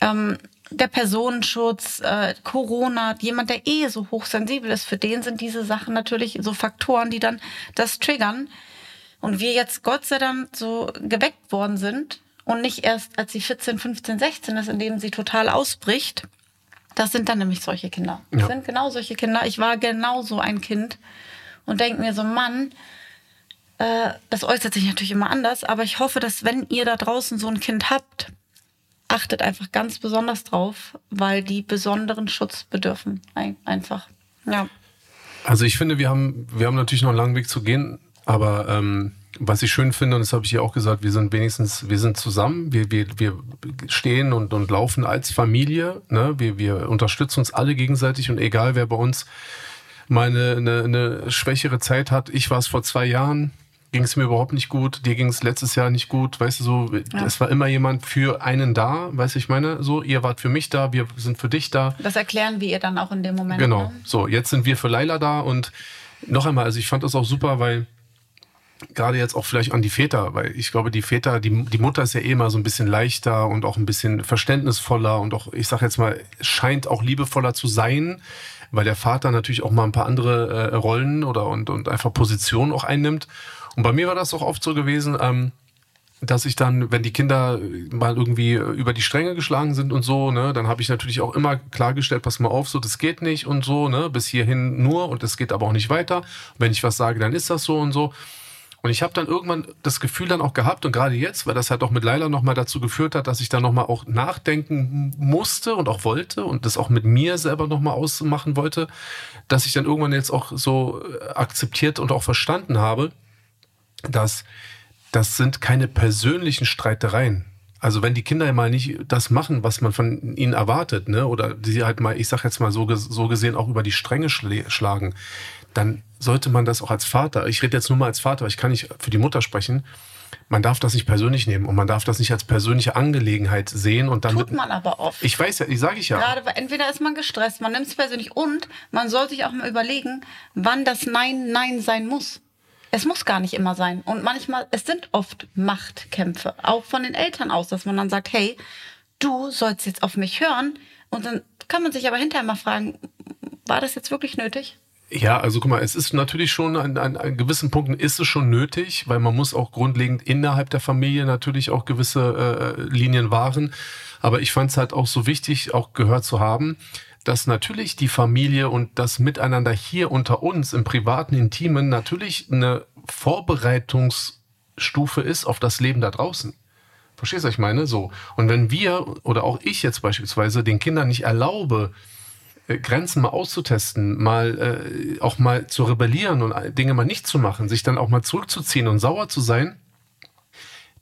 Speaker 2: ähm, der Personenschutz, äh, Corona, jemand, der eh so hochsensibel ist, für den sind diese Sachen natürlich so Faktoren, die dann das triggern. Und wir jetzt Gott sei Dank so geweckt worden sind und nicht erst, als sie 14, 15, 16 ist, in dem sie total ausbricht. Das sind dann nämlich solche Kinder. Das ja. sind genau solche Kinder. Ich war genau so ein Kind und denke mir so, Mann, äh, das äußert sich natürlich immer anders, aber ich hoffe, dass wenn ihr da draußen so ein Kind habt, achtet einfach ganz besonders drauf, weil die besonderen Schutz bedürfen. Einfach. Ja.
Speaker 1: Also ich finde, wir haben, wir haben natürlich noch einen langen Weg zu gehen, aber ähm, was ich schön finde, und das habe ich ja auch gesagt, wir sind wenigstens, wir sind zusammen, wir, wir, wir stehen und, und laufen als Familie, ne? wir, wir unterstützen uns alle gegenseitig und egal wer bei uns mal eine, eine, eine schwächere Zeit hat, ich war es vor zwei Jahren, ging es mir überhaupt nicht gut, dir ging es letztes Jahr nicht gut, weißt du so, ja. es war immer jemand für einen da, weißt du, ich meine, so, ihr wart für mich da, wir sind für dich da.
Speaker 2: Das erklären wir ihr dann auch in dem Moment.
Speaker 1: Genau, ne? so, jetzt sind wir für Laila da und noch einmal, also ich fand das auch super, weil gerade jetzt auch vielleicht an die Väter, weil ich glaube, die Väter, die, die Mutter ist ja eh immer so ein bisschen leichter und auch ein bisschen verständnisvoller und auch, ich sage jetzt mal, scheint auch liebevoller zu sein, weil der Vater natürlich auch mal ein paar andere äh, Rollen oder und, und einfach Positionen auch einnimmt. Und bei mir war das auch oft so gewesen, ähm, dass ich dann, wenn die Kinder mal irgendwie über die Stränge geschlagen sind und so, ne, dann habe ich natürlich auch immer klargestellt, pass mal auf, so, das geht nicht und so, ne, bis hierhin nur und es geht aber auch nicht weiter. Wenn ich was sage, dann ist das so und so. Und ich habe dann irgendwann das Gefühl dann auch gehabt und gerade jetzt, weil das halt auch mit Leila nochmal dazu geführt hat, dass ich dann nochmal auch nachdenken musste und auch wollte und das auch mit mir selber nochmal ausmachen wollte, dass ich dann irgendwann jetzt auch so akzeptiert und auch verstanden habe, dass das sind keine persönlichen Streitereien. Also wenn die Kinder ja mal nicht das machen, was man von ihnen erwartet, ne, oder sie halt mal, ich sag jetzt mal so, so gesehen auch über die Stränge schlagen, dann sollte man das auch als Vater, ich rede jetzt nur mal als Vater, ich kann nicht für die Mutter sprechen, man darf das nicht persönlich nehmen und man darf das nicht als persönliche Angelegenheit sehen und dann
Speaker 2: tut man aber oft.
Speaker 1: Ich weiß ja, ich sage ich ja.
Speaker 2: Gerade entweder ist man gestresst, man nimmt es persönlich und man soll sich auch mal überlegen, wann das Nein Nein sein muss. Es muss gar nicht immer sein. Und manchmal, es sind oft Machtkämpfe, auch von den Eltern aus, dass man dann sagt, hey, du sollst jetzt auf mich hören. Und dann kann man sich aber hinterher mal fragen, war das jetzt wirklich nötig?
Speaker 1: Ja, also guck mal, es ist natürlich schon an, an, an gewissen Punkten ist es schon nötig, weil man muss auch grundlegend innerhalb der Familie natürlich auch gewisse äh, Linien wahren. Aber ich fand es halt auch so wichtig, auch gehört zu haben, dass natürlich die Familie und das Miteinander hier unter uns im privaten, intimen natürlich eine Vorbereitungsstufe ist auf das Leben da draußen. Verstehst du, was ich meine? So. Und wenn wir oder auch ich jetzt beispielsweise den Kindern nicht erlaube, äh, Grenzen mal auszutesten, mal äh, auch mal zu rebellieren und Dinge mal nicht zu machen, sich dann auch mal zurückzuziehen und sauer zu sein,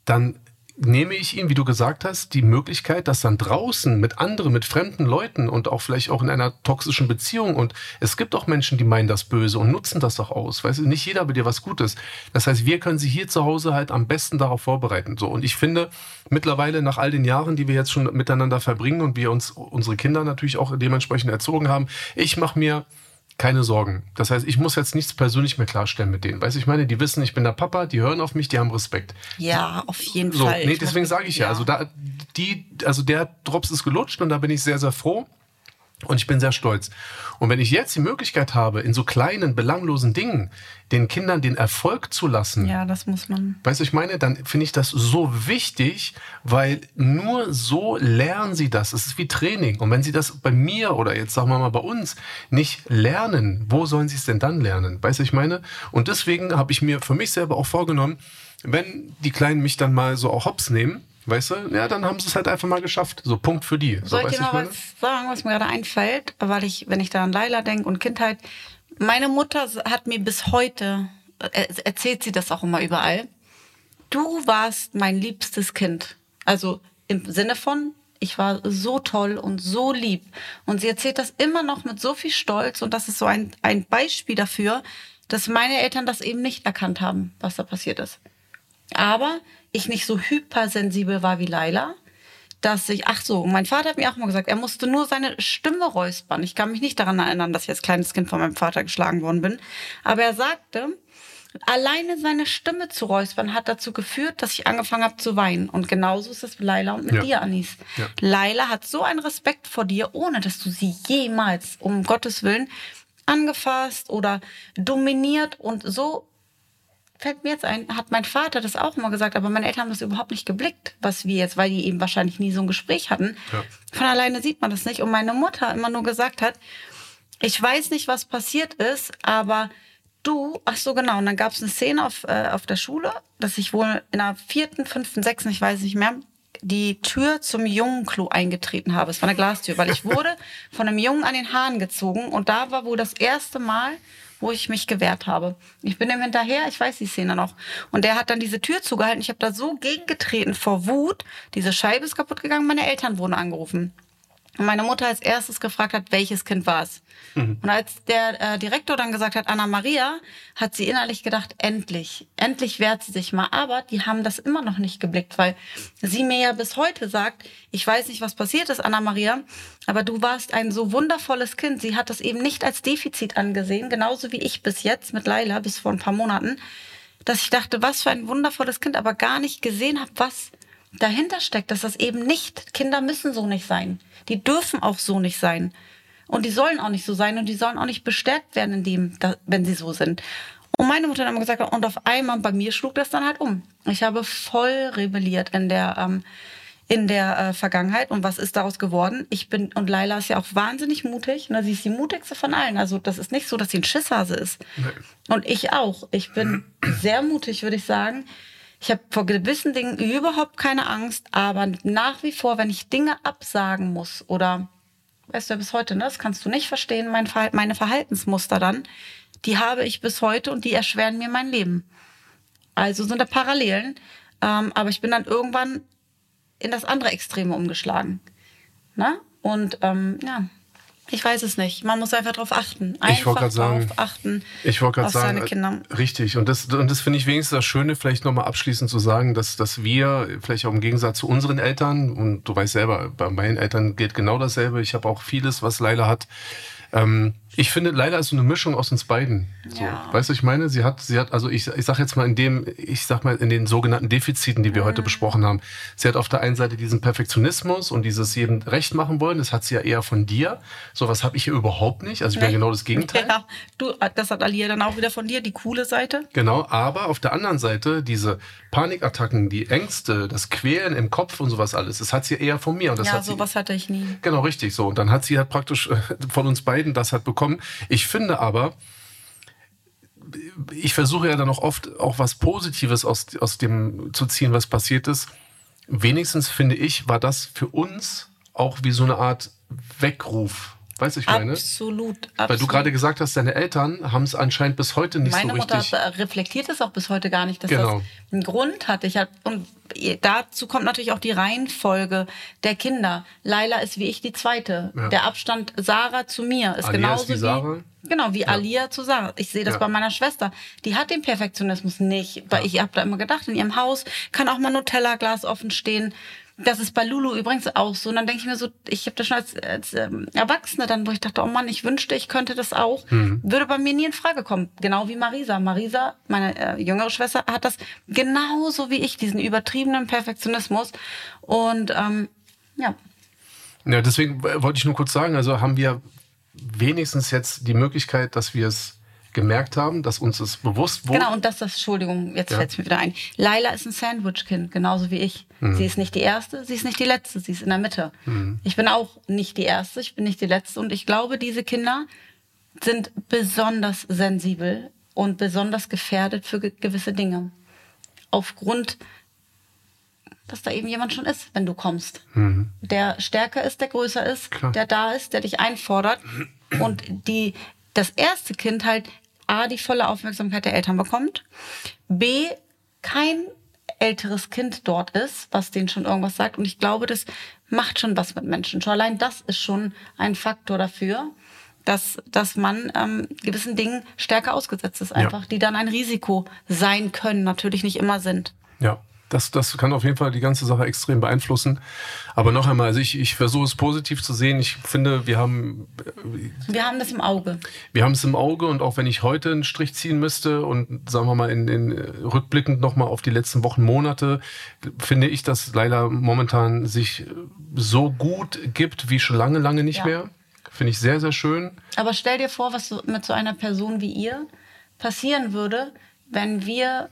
Speaker 1: dann nehme ich ihm, wie du gesagt hast, die Möglichkeit, dass dann draußen mit anderen, mit fremden Leuten und auch vielleicht auch in einer toxischen Beziehung und es gibt auch Menschen, die meinen das Böse und nutzen das auch aus. Weißt du, nicht jeder will dir was Gutes. Das heißt, wir können sie hier zu Hause halt am besten darauf vorbereiten. So. Und ich finde, mittlerweile nach all den Jahren, die wir jetzt schon miteinander verbringen und wir uns unsere Kinder natürlich auch dementsprechend erzogen haben, ich mache mir keine Sorgen. Das heißt, ich muss jetzt nichts persönlich mehr klarstellen mit denen. Weißt du, ich meine, die wissen, ich bin der Papa, die hören auf mich, die haben Respekt.
Speaker 2: Ja, auf jeden so, Fall.
Speaker 1: Nee, deswegen sage ich ja, ja, also da, die, also der Drops ist gelutscht und da bin ich sehr, sehr froh. Und ich bin sehr stolz. Und wenn ich jetzt die Möglichkeit habe, in so kleinen, belanglosen Dingen den Kindern den Erfolg zu lassen.
Speaker 2: Ja, das muss man.
Speaker 1: Weißt du, ich meine, dann finde ich das so wichtig, weil nur so lernen sie das. Es ist wie Training. Und wenn sie das bei mir oder jetzt sagen wir mal bei uns nicht lernen, wo sollen sie es denn dann lernen? Weißt du, ich meine? Und deswegen habe ich mir für mich selber auch vorgenommen, wenn die Kleinen mich dann mal so auch hops nehmen, Weißt du? Ja, dann haben sie es halt einfach mal geschafft. So Punkt für die.
Speaker 2: So, Soll ich dir noch was sagen, was mir gerade einfällt? Weil ich, wenn ich da an Laila denke und Kindheit, meine Mutter hat mir bis heute, äh, erzählt sie das auch immer überall, du warst mein liebstes Kind. Also im Sinne von, ich war so toll und so lieb. Und sie erzählt das immer noch mit so viel Stolz und das ist so ein, ein Beispiel dafür, dass meine Eltern das eben nicht erkannt haben, was da passiert ist. Aber ich nicht so hypersensibel war wie Laila, dass ich, ach so, mein Vater hat mir auch mal gesagt, er musste nur seine Stimme räuspern. Ich kann mich nicht daran erinnern, dass ich als kleines Kind von meinem Vater geschlagen worden bin. Aber er sagte, alleine seine Stimme zu räuspern hat dazu geführt, dass ich angefangen habe zu weinen. Und genauso ist es mit Laila und mit ja. dir, Anis. Ja. Laila hat so einen Respekt vor dir, ohne dass du sie jemals, um Gottes Willen, angefasst oder dominiert und so fällt mir jetzt ein, hat mein Vater das auch immer gesagt, aber meine Eltern haben das überhaupt nicht geblickt, was wir jetzt, weil die eben wahrscheinlich nie so ein Gespräch hatten. Ja. Von alleine sieht man das nicht. Und meine Mutter immer nur gesagt hat, ich weiß nicht, was passiert ist, aber du, ach so genau, und dann gab es eine Szene auf, äh, auf der Schule, dass ich wohl in der vierten, fünften, sechsten, ich weiß nicht mehr, die Tür zum Jungenklo eingetreten habe. Es war eine Glastür, weil ich wurde von einem Jungen an den Haaren gezogen und da war wohl das erste Mal, wo ich mich gewehrt habe. Ich bin ihm hinterher, ich weiß die Szene noch. Und der hat dann diese Tür zugehalten. Ich habe da so gegengetreten vor Wut. Diese Scheibe ist kaputt gegangen. Meine Eltern wurden angerufen. Und meine Mutter als erstes gefragt hat, welches Kind war es. Mhm. Und als der äh, Direktor dann gesagt hat, Anna Maria, hat sie innerlich gedacht, endlich, endlich wehrt sie sich mal. Aber die haben das immer noch nicht geblickt, weil sie mir ja bis heute sagt, ich weiß nicht, was passiert ist, Anna Maria, aber du warst ein so wundervolles Kind. Sie hat das eben nicht als Defizit angesehen, genauso wie ich bis jetzt mit Laila, bis vor ein paar Monaten dass ich dachte, was für ein wundervolles Kind, aber gar nicht gesehen habe, was dahinter steckt, dass das eben nicht, Kinder müssen so nicht sein. Die dürfen auch so nicht sein. Und die sollen auch nicht so sein und die sollen auch nicht bestärkt werden in dem, wenn sie so sind. Und meine Mutter hat immer gesagt, und auf einmal bei mir schlug das dann halt um. Ich habe voll rebelliert in der, ähm, in der äh, Vergangenheit. Und was ist daraus geworden? Ich bin, und Laila ist ja auch wahnsinnig mutig. Ne? Sie ist die mutigste von allen. Also das ist nicht so, dass sie ein Schisshase ist. Nee. Und ich auch. Ich bin sehr mutig, würde ich sagen. Ich habe vor gewissen Dingen überhaupt keine Angst, aber nach wie vor, wenn ich Dinge absagen muss oder weißt du ja bis heute, ne? das kannst du nicht verstehen, mein Verhalt, meine Verhaltensmuster dann, die habe ich bis heute und die erschweren mir mein Leben. Also sind da Parallelen, ähm, aber ich bin dann irgendwann in das andere Extreme umgeschlagen. Ne? Und ähm, ja, ich weiß es nicht. Man muss einfach darauf achten. Einfach
Speaker 1: ich wollte sagen,
Speaker 2: achten.
Speaker 1: Ich wollte gerade sagen, Kinder. richtig. Und das, und das finde ich wenigstens das Schöne, vielleicht nochmal abschließend zu sagen, dass, dass wir, vielleicht auch im Gegensatz zu unseren Eltern, und du weißt selber, bei meinen Eltern gilt genau dasselbe. Ich habe auch vieles, was Leila hat, ähm, ich finde, leider ist so eine Mischung aus uns beiden. So. Ja. Weißt du, ich meine, sie hat, sie hat, also ich, ich sag jetzt mal in dem, ich sag mal in den sogenannten Defiziten, die wir mhm. heute besprochen haben. Sie hat auf der einen Seite diesen Perfektionismus und dieses jedem recht machen wollen. Das hat sie ja eher von dir. So was habe ich hier überhaupt nicht. Also ich nee. bin genau das Gegenteil. Ja,
Speaker 2: du, das hat Alia dann auch wieder von dir, die coole Seite.
Speaker 1: Genau, aber auf der anderen Seite diese Panikattacken, die Ängste, das Quälen im Kopf und sowas alles, das hat sie eher von mir. Und das
Speaker 2: ja,
Speaker 1: hat
Speaker 2: sowas
Speaker 1: sie,
Speaker 2: hatte ich nie.
Speaker 1: Genau, richtig so. Und dann hat sie halt praktisch äh, von uns beiden das halt bekommen bekommen. Ich finde aber, ich versuche ja dann auch oft auch was Positives aus, aus dem zu ziehen, was passiert ist. Wenigstens finde ich, war das für uns auch wie so eine Art Weckruf Weißt du, ich meine?
Speaker 2: Absolut,
Speaker 1: absolut. Weil du gerade gesagt hast, deine Eltern haben es anscheinend bis heute nicht
Speaker 2: Meine
Speaker 1: so richtig.
Speaker 2: Meine Mutter reflektiert es auch bis heute gar nicht, dass genau. das einen Grund hat. Ich hab, und dazu kommt natürlich auch die Reihenfolge der Kinder. Laila ist wie ich die zweite. Ja. Der Abstand Sarah zu mir ist Alia genauso ist wie, wie Sarah. Genau, wie ja. Alia zu Sarah. Ich sehe das ja. bei meiner Schwester. Die hat den Perfektionismus nicht. Weil ich habe da immer gedacht, in ihrem Haus kann auch mal Nutella-Glas offen stehen. Das ist bei Lulu übrigens auch so. Und dann denke ich mir so, ich habe das schon als, als ähm, Erwachsene dann, wo ich dachte, oh Mann, ich wünschte, ich könnte das auch. Mhm. Würde bei mir nie in Frage kommen. Genau wie Marisa. Marisa, meine äh, jüngere Schwester, hat das genauso wie ich, diesen übertriebenen Perfektionismus. Und ähm, ja.
Speaker 1: Ja, deswegen wollte ich nur kurz sagen, also haben wir wenigstens jetzt die Möglichkeit, dass wir es gemerkt haben, dass uns das bewusst wurde.
Speaker 2: Genau, und dass das, Entschuldigung, jetzt ja. fällt es mir wieder ein. Laila ist ein Sandwich-Kind, genauso wie ich. Mhm. Sie ist nicht die Erste, sie ist nicht die Letzte, sie ist in der Mitte. Mhm. Ich bin auch nicht die Erste, ich bin nicht die Letzte. Und ich glaube, diese Kinder sind besonders sensibel und besonders gefährdet für gewisse Dinge. Aufgrund, dass da eben jemand schon ist, wenn du kommst. Mhm. Der stärker ist, der größer ist, Klar. der da ist, der dich einfordert. Und die, das erste Kind halt A, die volle Aufmerksamkeit der Eltern bekommt, B, kein älteres Kind dort ist, was denen schon irgendwas sagt. Und ich glaube, das macht schon was mit Menschen. Schon allein das ist schon ein Faktor dafür, dass, dass man ähm, gewissen Dingen stärker ausgesetzt ist, einfach, ja. die dann ein Risiko sein können, natürlich nicht immer sind.
Speaker 1: Ja. Das, das kann auf jeden Fall die ganze Sache extrem beeinflussen. Aber noch einmal, also ich, ich versuche es positiv zu sehen. Ich finde, wir haben.
Speaker 2: Wir haben das im Auge.
Speaker 1: Wir haben es im Auge und auch wenn ich heute einen Strich ziehen müsste und sagen wir mal in, in rückblickend nochmal auf die letzten Wochen, Monate, finde ich, dass Leila momentan sich so gut gibt wie schon lange, lange nicht ja. mehr. Finde ich sehr, sehr schön.
Speaker 2: Aber stell dir vor, was mit so einer Person wie ihr passieren würde, wenn wir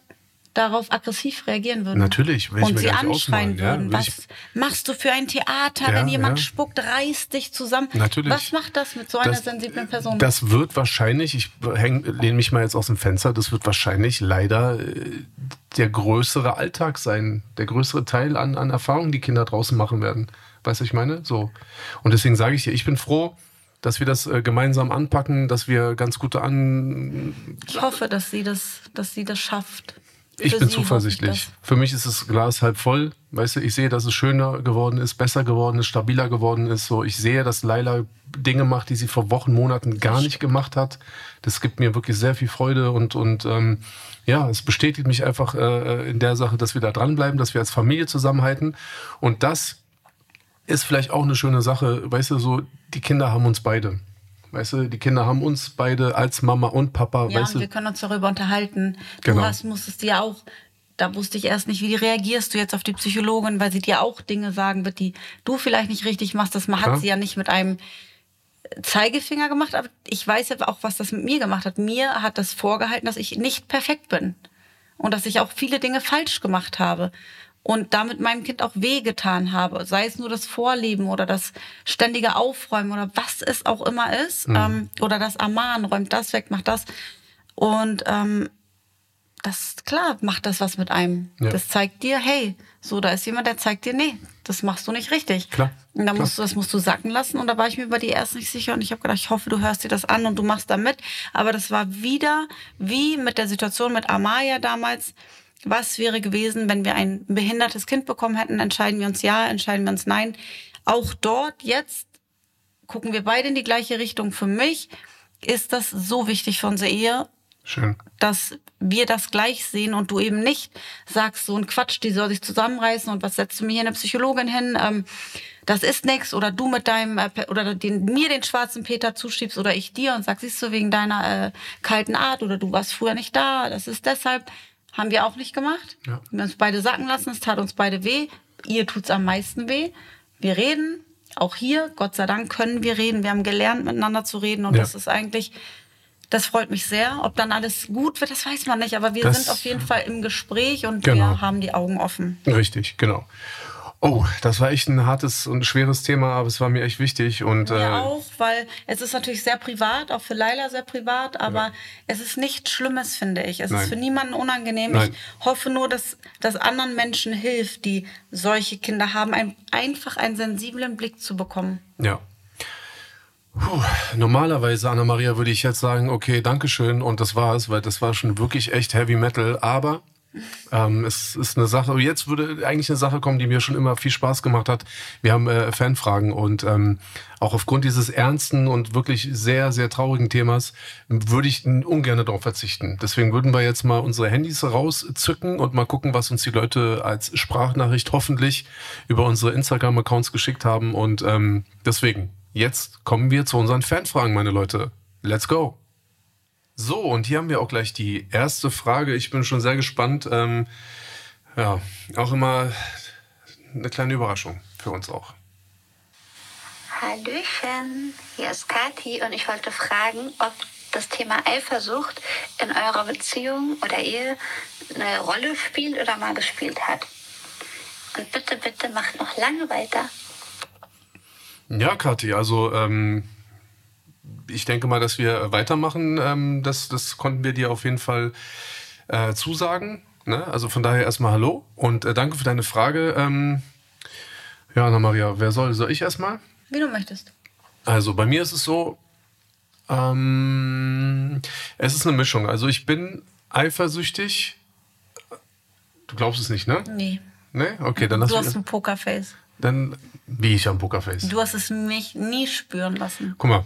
Speaker 2: darauf aggressiv reagieren würden.
Speaker 1: Natürlich,
Speaker 2: wenn und sie anschreien würden. Ja, was machst du für ein Theater, ja, wenn jemand ja. spuckt, reißt dich zusammen.
Speaker 1: Natürlich.
Speaker 2: Was macht das mit so einer das, sensiblen Person?
Speaker 1: Das wird wahrscheinlich, ich lehne mich mal jetzt aus dem Fenster, das wird wahrscheinlich leider äh, der größere Alltag sein, der größere Teil an, an Erfahrungen, die Kinder draußen machen werden. Weißt du, ich meine? So. Und deswegen sage ich dir, ich bin froh, dass wir das äh, gemeinsam anpacken, dass wir ganz gute an.
Speaker 2: Ich hoffe, dass sie das, dass sie das schafft.
Speaker 1: Ich bin zuversichtlich. Für mich ist das Glas halb voll. Weißt du, ich sehe, dass es schöner geworden ist, besser geworden ist, stabiler geworden ist. So, ich sehe, dass Laila Dinge macht, die sie vor Wochen, Monaten gar nicht gemacht hat. Das gibt mir wirklich sehr viel Freude und, und ähm, ja, es bestätigt mich einfach äh, in der Sache, dass wir da dranbleiben, dass wir als Familie zusammenhalten. Und das ist vielleicht auch eine schöne Sache. Weißt du, so, die Kinder haben uns beide. Weißt du, die Kinder haben uns beide als Mama und Papa.
Speaker 2: Ja,
Speaker 1: weißt
Speaker 2: und
Speaker 1: du?
Speaker 2: wir können uns darüber unterhalten.
Speaker 1: Genau.
Speaker 2: Du hast, musstest dir auch, da wusste ich erst nicht, wie reagierst du jetzt auf die Psychologin, weil sie dir auch Dinge sagen wird, die du vielleicht nicht richtig machst. Das hat sie ja nicht mit einem Zeigefinger gemacht, aber ich weiß ja auch, was das mit mir gemacht hat. Mir hat das vorgehalten, dass ich nicht perfekt bin und dass ich auch viele Dinge falsch gemacht habe und damit meinem Kind auch wehgetan habe, sei es nur das Vorleben oder das ständige Aufräumen oder was es auch immer ist, ähm, oder das Aman räumt das weg, macht das und ähm, das klar macht das was mit einem.
Speaker 1: Ja.
Speaker 2: Das zeigt dir, hey, so da ist jemand, der zeigt dir, nee, das machst du nicht richtig.
Speaker 1: Klar,
Speaker 2: Und dann
Speaker 1: klar.
Speaker 2: musst du, das musst du sacken lassen. Und da war ich mir über die erst nicht sicher. Und ich habe gedacht, ich hoffe, du hörst dir das an und du machst da mit. Aber das war wieder wie mit der Situation mit Amaya damals. Was wäre gewesen, wenn wir ein behindertes Kind bekommen hätten? Entscheiden wir uns ja, entscheiden wir uns nein. Auch dort jetzt gucken wir beide in die gleiche Richtung. Für mich ist das so wichtig für unsere Ehe,
Speaker 1: Schön.
Speaker 2: dass wir das gleich sehen und du eben nicht sagst, so ein Quatsch, die soll sich zusammenreißen und was setzt du mir hier eine Psychologin hin? Ähm, das ist nix oder du mit deinem äh, oder den, mir den schwarzen Peter zuschiebst oder ich dir und sagst, siehst du wegen deiner äh, kalten Art oder du warst früher nicht da, das ist deshalb haben wir auch nicht gemacht.
Speaker 1: Ja.
Speaker 2: Wir haben uns beide sacken lassen, es tat uns beide weh. Ihr tut's am meisten weh. Wir reden, auch hier, Gott sei Dank können wir reden. Wir haben gelernt, miteinander zu reden und
Speaker 1: Ja.
Speaker 2: das ist eigentlich das freut mich sehr. Ob dann alles gut wird, das weiß man nicht. Aber wir
Speaker 1: Das-
Speaker 2: sind auf jeden Fall im Gespräch und
Speaker 1: Genau.
Speaker 2: wir haben die Augen offen.
Speaker 1: Richtig, genau. Oh, das war echt ein hartes und schweres Thema, aber es war mir echt wichtig. Und
Speaker 2: Mir
Speaker 1: äh,
Speaker 2: auch, weil es ist natürlich sehr privat, auch für Laila sehr privat, aber es ist nichts Schlimmes, finde ich. Es
Speaker 1: Nein.
Speaker 2: ist für niemanden unangenehm.
Speaker 1: Nein.
Speaker 2: Ich hoffe nur, dass das anderen Menschen hilft, die solche Kinder haben, ein, einfach einen sensiblen Blick zu bekommen.
Speaker 1: Ja. Puh, normalerweise, Anna-Maria, würde ich jetzt sagen, okay, Dankeschön und das war's, weil das war schon wirklich echt Heavy Metal, aber ähm, es ist eine Sache, jetzt würde eigentlich eine Sache kommen, die mir schon immer viel Spaß gemacht hat. Wir haben äh, Fanfragen und ähm, auch aufgrund dieses ernsten und wirklich sehr, sehr traurigen Themas würde ich ungern darauf verzichten. Deswegen würden wir jetzt mal unsere Handys rauszücken und mal gucken, was uns die Leute als Sprachnachricht hoffentlich über unsere Instagram-Accounts geschickt haben und ähm, deswegen Jetzt kommen wir zu unseren Fanfragen, meine Leute. Let's go. So, und hier haben wir auch gleich die erste Frage. Ich bin schon sehr gespannt. Ähm, ja, auch immer eine kleine Überraschung für uns auch.
Speaker 3: Hallöchen, hier ist Kathi und ich wollte fragen, ob das Thema Eifersucht in eurer Beziehung oder Ehe eine Rolle spielt oder mal gespielt hat. Und bitte, bitte macht noch lange weiter.
Speaker 1: Ja, Kathi, also ähm, ich denke mal, dass wir weitermachen. Ähm, das, das konnten wir dir auf jeden Fall äh, zusagen. Ne? Also von daher erstmal Hallo und äh, danke für deine Frage. Ähm, ja, Anna-Maria, wer soll? Soll ich erstmal?
Speaker 2: Wie du möchtest.
Speaker 1: Also bei mir ist es so, ähm, es ist eine Mischung. Also ich bin eifersüchtig. Du glaubst es nicht, ne?
Speaker 2: Nee.
Speaker 1: Ne? Okay, dann lass
Speaker 2: Du hast ein Pokerface.
Speaker 1: Dann wie ich am Pokerface.
Speaker 2: Du hast es mich nie spüren lassen.
Speaker 1: Guck mal,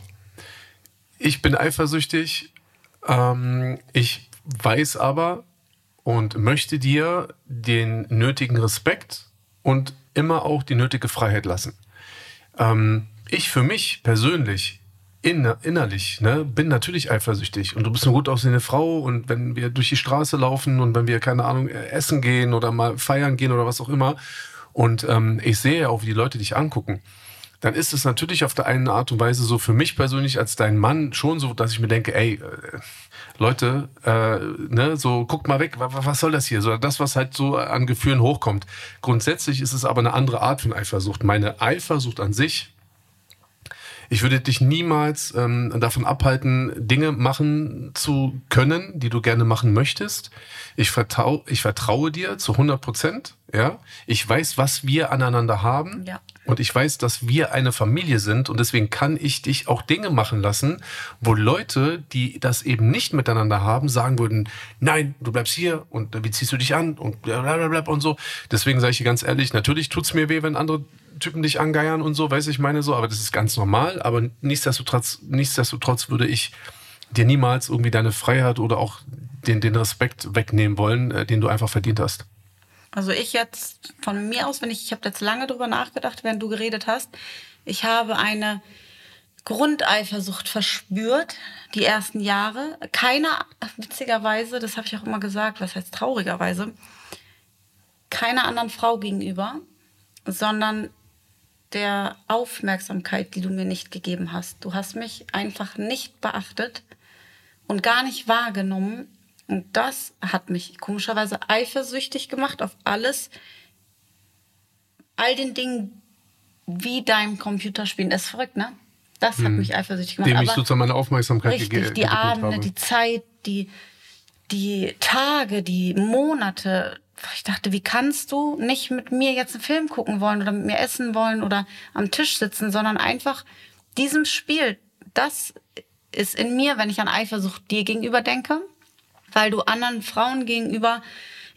Speaker 1: ich bin eifersüchtig. Ähm, ich weiß aber und möchte dir den nötigen Respekt und immer auch die nötige Freiheit lassen. Ähm, ich für mich persönlich inner, innerlich ne, bin natürlich eifersüchtig und du bist eine gut aussehende Frau und wenn wir durch die Straße laufen und wenn wir keine Ahnung äh, essen gehen oder mal feiern gehen oder was auch immer und ähm, ich sehe auch, wie die Leute dich angucken, dann ist es natürlich auf der einen Art und Weise so für mich persönlich als dein Mann schon so, dass ich mir denke, ey, äh, Leute, äh, ne, so guckt mal weg, wa- wa- was soll das hier? So das, was halt so an Gefühlen hochkommt. Grundsätzlich ist es aber eine andere Art von Eifersucht. Meine Eifersucht an sich ich würde dich niemals ähm, davon abhalten, Dinge machen zu können, die du gerne machen möchtest. Ich, vertrau, ich vertraue dir zu 100 Prozent. Ja? Ich weiß, was wir aneinander haben.
Speaker 2: Ja.
Speaker 1: Und ich weiß, dass wir eine Familie sind. Und deswegen kann ich dich auch Dinge machen lassen, wo Leute, die das eben nicht miteinander haben, sagen würden, nein, du bleibst hier und wie ziehst du dich an und blablabla und so. Deswegen sage ich dir ganz ehrlich, natürlich tut's mir weh, wenn andere Typen dich angeiern und so, weiß ich meine so, aber das ist ganz normal. Aber nichtsdestotrotz, nichtsdestotrotz würde ich dir niemals irgendwie deine Freiheit oder auch den, den Respekt wegnehmen wollen, äh, den du einfach verdient hast.
Speaker 2: Also ich jetzt von mir aus, wenn ich, ich habe jetzt lange drüber nachgedacht, während du geredet hast. Ich habe eine Grundeifersucht verspürt, die ersten Jahre. Keiner, witzigerweise, das habe ich auch immer gesagt, was heißt traurigerweise, keiner anderen Frau gegenüber, sondern der Aufmerksamkeit, die du mir nicht gegeben hast. Du hast mich einfach nicht beachtet und gar nicht wahrgenommen. Und das hat mich komischerweise eifersüchtig gemacht auf alles, all den Dingen wie deinem Computerspielen. Das ist verrückt, ne? Das hat hm. mich eifersüchtig gemacht.
Speaker 1: Dem ich sozusagen meine Aufmerksamkeit
Speaker 2: richtig, gegeben die Abende, habe. die Zeit, die, die Tage, die Monate. Ich dachte, wie kannst du nicht mit mir jetzt einen Film gucken wollen oder mit mir essen wollen oder am Tisch sitzen, sondern einfach diesem Spiel, das ist in mir, wenn ich an Eifersucht dir gegenüber denke, weil du anderen Frauen gegenüber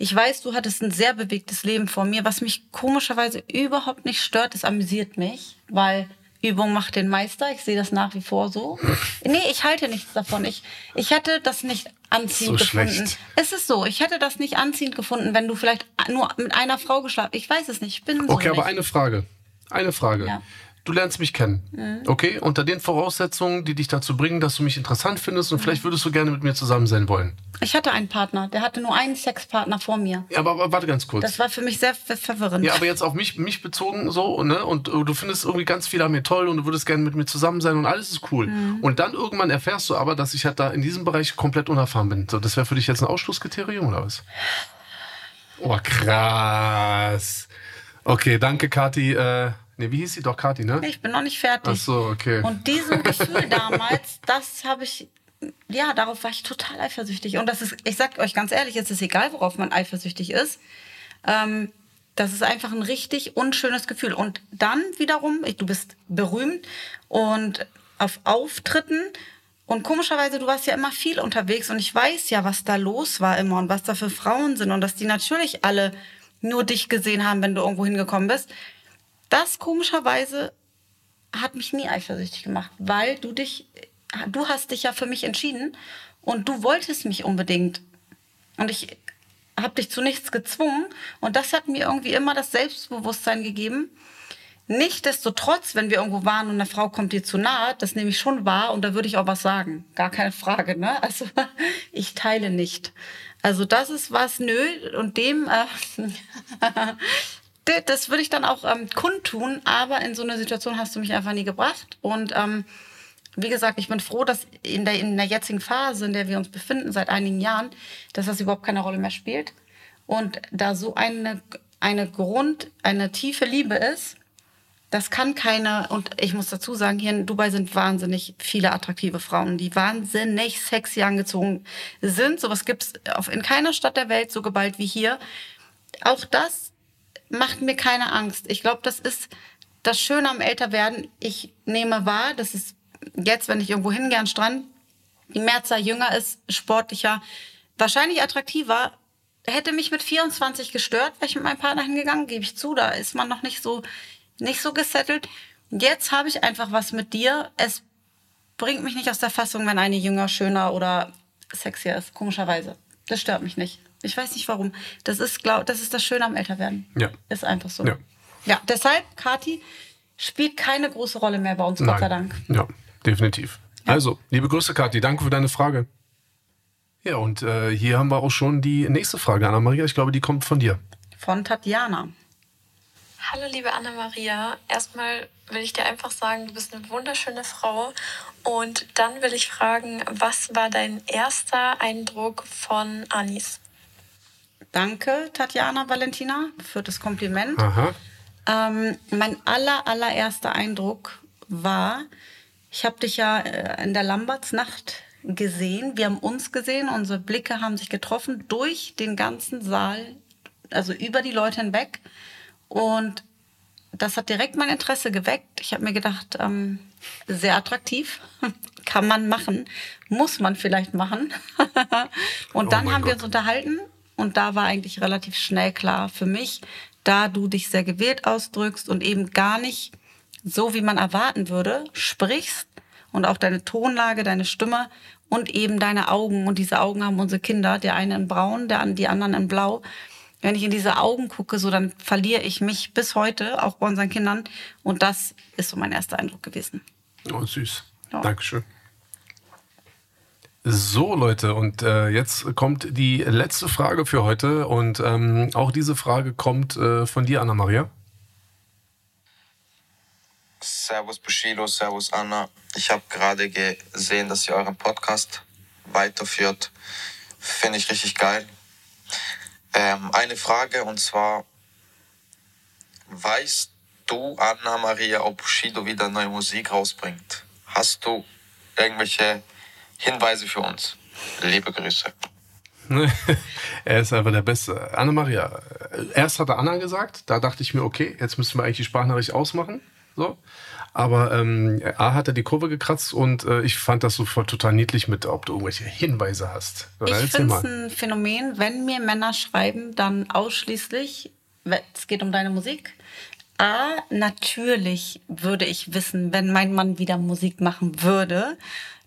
Speaker 2: ich weiß, du hattest ein sehr bewegtes Leben vor mir, was mich komischerweise überhaupt nicht stört. Es amüsiert mich, weil Übung macht den Meister. Ich sehe das nach wie vor so. Nee, ich halte nichts davon. Ich, ich hätte das nicht anziehend so gefunden. Schlecht. Es ist so, ich hätte das nicht anziehend gefunden, wenn du vielleicht nur mit einer Frau geschlafen Ich weiß es nicht. Ich bin so
Speaker 1: Okay, aber eine Frage. Eine Frage. Ja du lernst mich kennen. Mhm. Okay? Unter den Voraussetzungen, die dich dazu bringen, dass du mich interessant findest und mhm. vielleicht würdest du gerne mit mir zusammen sein wollen.
Speaker 2: Ich hatte einen Partner, der hatte nur einen Sexpartner vor mir.
Speaker 1: Ja, aber, aber warte ganz kurz.
Speaker 2: Das war für mich sehr verwirrend.
Speaker 1: Ja, aber jetzt auf mich, mich bezogen so, ne? Und du findest irgendwie ganz viel an mir toll und du würdest gerne mit mir zusammen sein und alles ist cool. Mhm. Und dann irgendwann erfährst du aber, dass ich halt da in diesem Bereich komplett unerfahren bin. So, das wäre für dich jetzt ein Ausschlusskriterium oder was? Oh, krass. Okay, danke, Kathi. Äh, Nee, wie hieß sie doch, Kathi, ne?
Speaker 2: Ich bin noch nicht fertig.
Speaker 1: Ach so, okay.
Speaker 2: Und diesem Gefühl damals, das habe ich, ja, darauf war ich total eifersüchtig. Und das ist, ich sag euch ganz ehrlich, es ist egal, worauf man eifersüchtig ist. Ähm, das ist einfach ein richtig unschönes Gefühl. Und dann wiederum, du bist berühmt und auf Auftritten und komischerweise, du warst ja immer viel unterwegs und ich weiß ja, was da los war immer und was da für Frauen sind und dass die natürlich alle nur dich gesehen haben, wenn du irgendwo hingekommen bist das komischerweise hat mich nie eifersüchtig gemacht, weil du dich, du hast dich ja für mich entschieden und du wolltest mich unbedingt. Und ich habe dich zu nichts gezwungen und das hat mir irgendwie immer das Selbstbewusstsein gegeben. Nichtsdestotrotz, wenn wir irgendwo waren und eine Frau kommt dir zu nahe, das nehme ich schon wahr und da würde ich auch was sagen. Gar keine Frage, ne? Also ich teile nicht. Also das ist was, nö, und dem äh, das würde ich dann auch ähm, kundtun, aber in so eine Situation hast du mich einfach nie gebracht. Und ähm, wie gesagt, ich bin froh, dass in der, in der jetzigen Phase, in der wir uns befinden, seit einigen Jahren, dass das überhaupt keine Rolle mehr spielt. Und da so eine, eine Grund, eine tiefe Liebe ist, das kann keine, und ich muss dazu sagen, hier in Dubai sind wahnsinnig viele attraktive Frauen, die wahnsinnig sexy angezogen sind. Sowas gibt's in keiner Stadt der Welt so geballt wie hier. Auch das macht mir keine Angst. Ich glaube, das ist das Schöne am Älterwerden. Ich nehme wahr, dass es jetzt, wenn ich irgendwo hingehe an Strand, die Mehrzahl jünger ist, sportlicher, wahrscheinlich attraktiver. Hätte mich mit 24 gestört, wäre ich mit meinem Partner hingegangen, gebe ich zu. Da ist man noch nicht so, nicht so gesettelt. Jetzt habe ich einfach was mit dir. Es bringt mich nicht aus der Fassung, wenn eine jünger, schöner oder sexier ist, komischerweise. Das stört mich nicht. Ich weiß nicht warum. Das ist, glaub, das ist das Schöne am Älterwerden.
Speaker 1: Ja.
Speaker 2: Ist einfach so. Ja. ja, deshalb, Kati, spielt keine große Rolle mehr bei uns, Nein. Gott sei Dank.
Speaker 1: Ja, definitiv. Ja. Also, liebe Grüße, Kathi. Danke für deine Frage. Ja, und äh, hier haben wir auch schon die nächste Frage, Anna-Maria. Ich glaube, die kommt von dir.
Speaker 2: Von Tatjana.
Speaker 4: Hallo, liebe Anna-Maria. Erstmal will ich dir einfach sagen, du bist eine wunderschöne Frau. Und dann will ich fragen, was war dein erster Eindruck von Anis?
Speaker 2: Danke, Tatjana Valentina, für das Kompliment. Ähm, mein aller, allererster Eindruck war, ich habe dich ja äh, in der Lambertsnacht gesehen. Wir haben uns gesehen, unsere Blicke haben sich getroffen durch den ganzen Saal, also über die Leute hinweg. Und das hat direkt mein Interesse geweckt. Ich habe mir gedacht, ähm, sehr attraktiv, kann man machen, muss man vielleicht machen. und oh dann haben Gott. wir uns unterhalten und da war eigentlich relativ schnell klar für mich, da du dich sehr gewählt ausdrückst und eben gar nicht so, wie man erwarten würde, sprichst und auch deine Tonlage, deine Stimme und eben deine Augen. Und diese Augen haben unsere Kinder, der eine in braun, der die anderen in blau. Wenn ich in diese Augen gucke, so dann verliere ich mich bis heute, auch bei unseren Kindern. Und das ist so mein erster Eindruck gewesen.
Speaker 1: Oh, süß. Ja. Dankeschön. So, Leute, und äh, jetzt kommt die letzte Frage für heute. Und ähm, auch diese Frage kommt äh, von dir, Anna-Maria.
Speaker 5: Servus Bushido, Servus Anna. Ich habe gerade gesehen, dass ihr euren Podcast weiterführt. Finde ich richtig geil. Ähm, eine Frage und zwar, weißt du, Anna Maria, ob Bushido wieder neue Musik rausbringt? Hast du irgendwelche Hinweise für uns? Liebe Grüße.
Speaker 1: er ist einfach der Beste. Anna-Maria, erst hat er Anna gesagt, da dachte ich mir, okay, jetzt müssen wir eigentlich die Sprachnachricht ausmachen. So. Aber ähm, A hat er die Kurve gekratzt und äh, ich fand das sofort total niedlich mit, ob du irgendwelche Hinweise hast.
Speaker 2: Oder ich finde es ein Phänomen, wenn mir Männer schreiben, dann ausschließlich, es geht um deine Musik. A, natürlich würde ich wissen, wenn mein Mann wieder Musik machen würde,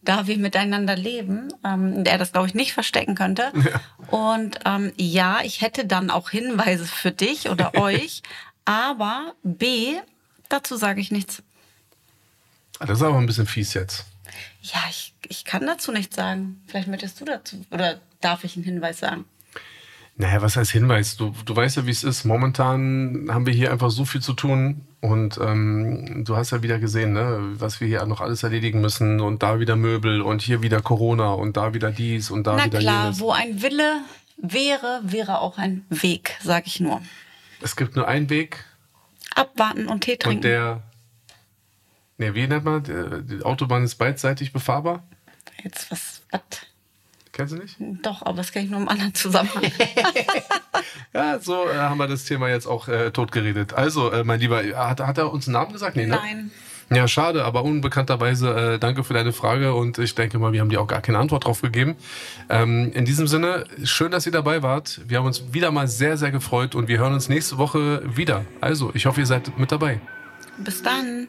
Speaker 2: da wir miteinander leben, ähm, der das, glaube ich, nicht verstecken könnte. Ja. Und ähm, ja, ich hätte dann auch Hinweise für dich oder euch. Aber B, dazu sage ich nichts.
Speaker 1: Das ist aber ein bisschen fies jetzt.
Speaker 2: Ja, ich, ich kann dazu nichts sagen. Vielleicht möchtest du dazu, oder darf ich einen Hinweis sagen?
Speaker 1: Naja, was heißt Hinweis? Du, du weißt ja, wie es ist. Momentan haben wir hier einfach so viel zu tun. Und ähm, du hast ja wieder gesehen, ne, was wir hier noch alles erledigen müssen. Und da wieder Möbel und hier wieder Corona und da wieder dies und da
Speaker 2: Na
Speaker 1: wieder
Speaker 2: klar, jenes. wo ein Wille wäre, wäre auch ein Weg, sag ich nur.
Speaker 1: Es gibt nur einen Weg.
Speaker 2: Abwarten und Tee trinken.
Speaker 1: Und der Ne, wie nennt man? Die Autobahn ist beidseitig befahrbar?
Speaker 2: Jetzt was? was?
Speaker 1: Kennst du nicht?
Speaker 2: Doch, aber das kenne ich nur im anderen Zusammenhang.
Speaker 1: ja, so äh, haben wir das Thema jetzt auch äh, totgeredet. Also, äh, mein Lieber, hat, hat er uns einen Namen gesagt?
Speaker 2: Nee, ne? Nein.
Speaker 1: Ja, schade, aber unbekannterweise äh, danke für deine Frage und ich denke mal, wir haben dir auch gar keine Antwort drauf gegeben. Ähm, in diesem Sinne, schön, dass ihr dabei wart. Wir haben uns wieder mal sehr, sehr gefreut und wir hören uns nächste Woche wieder. Also, ich hoffe, ihr seid mit dabei.
Speaker 2: Bis dann.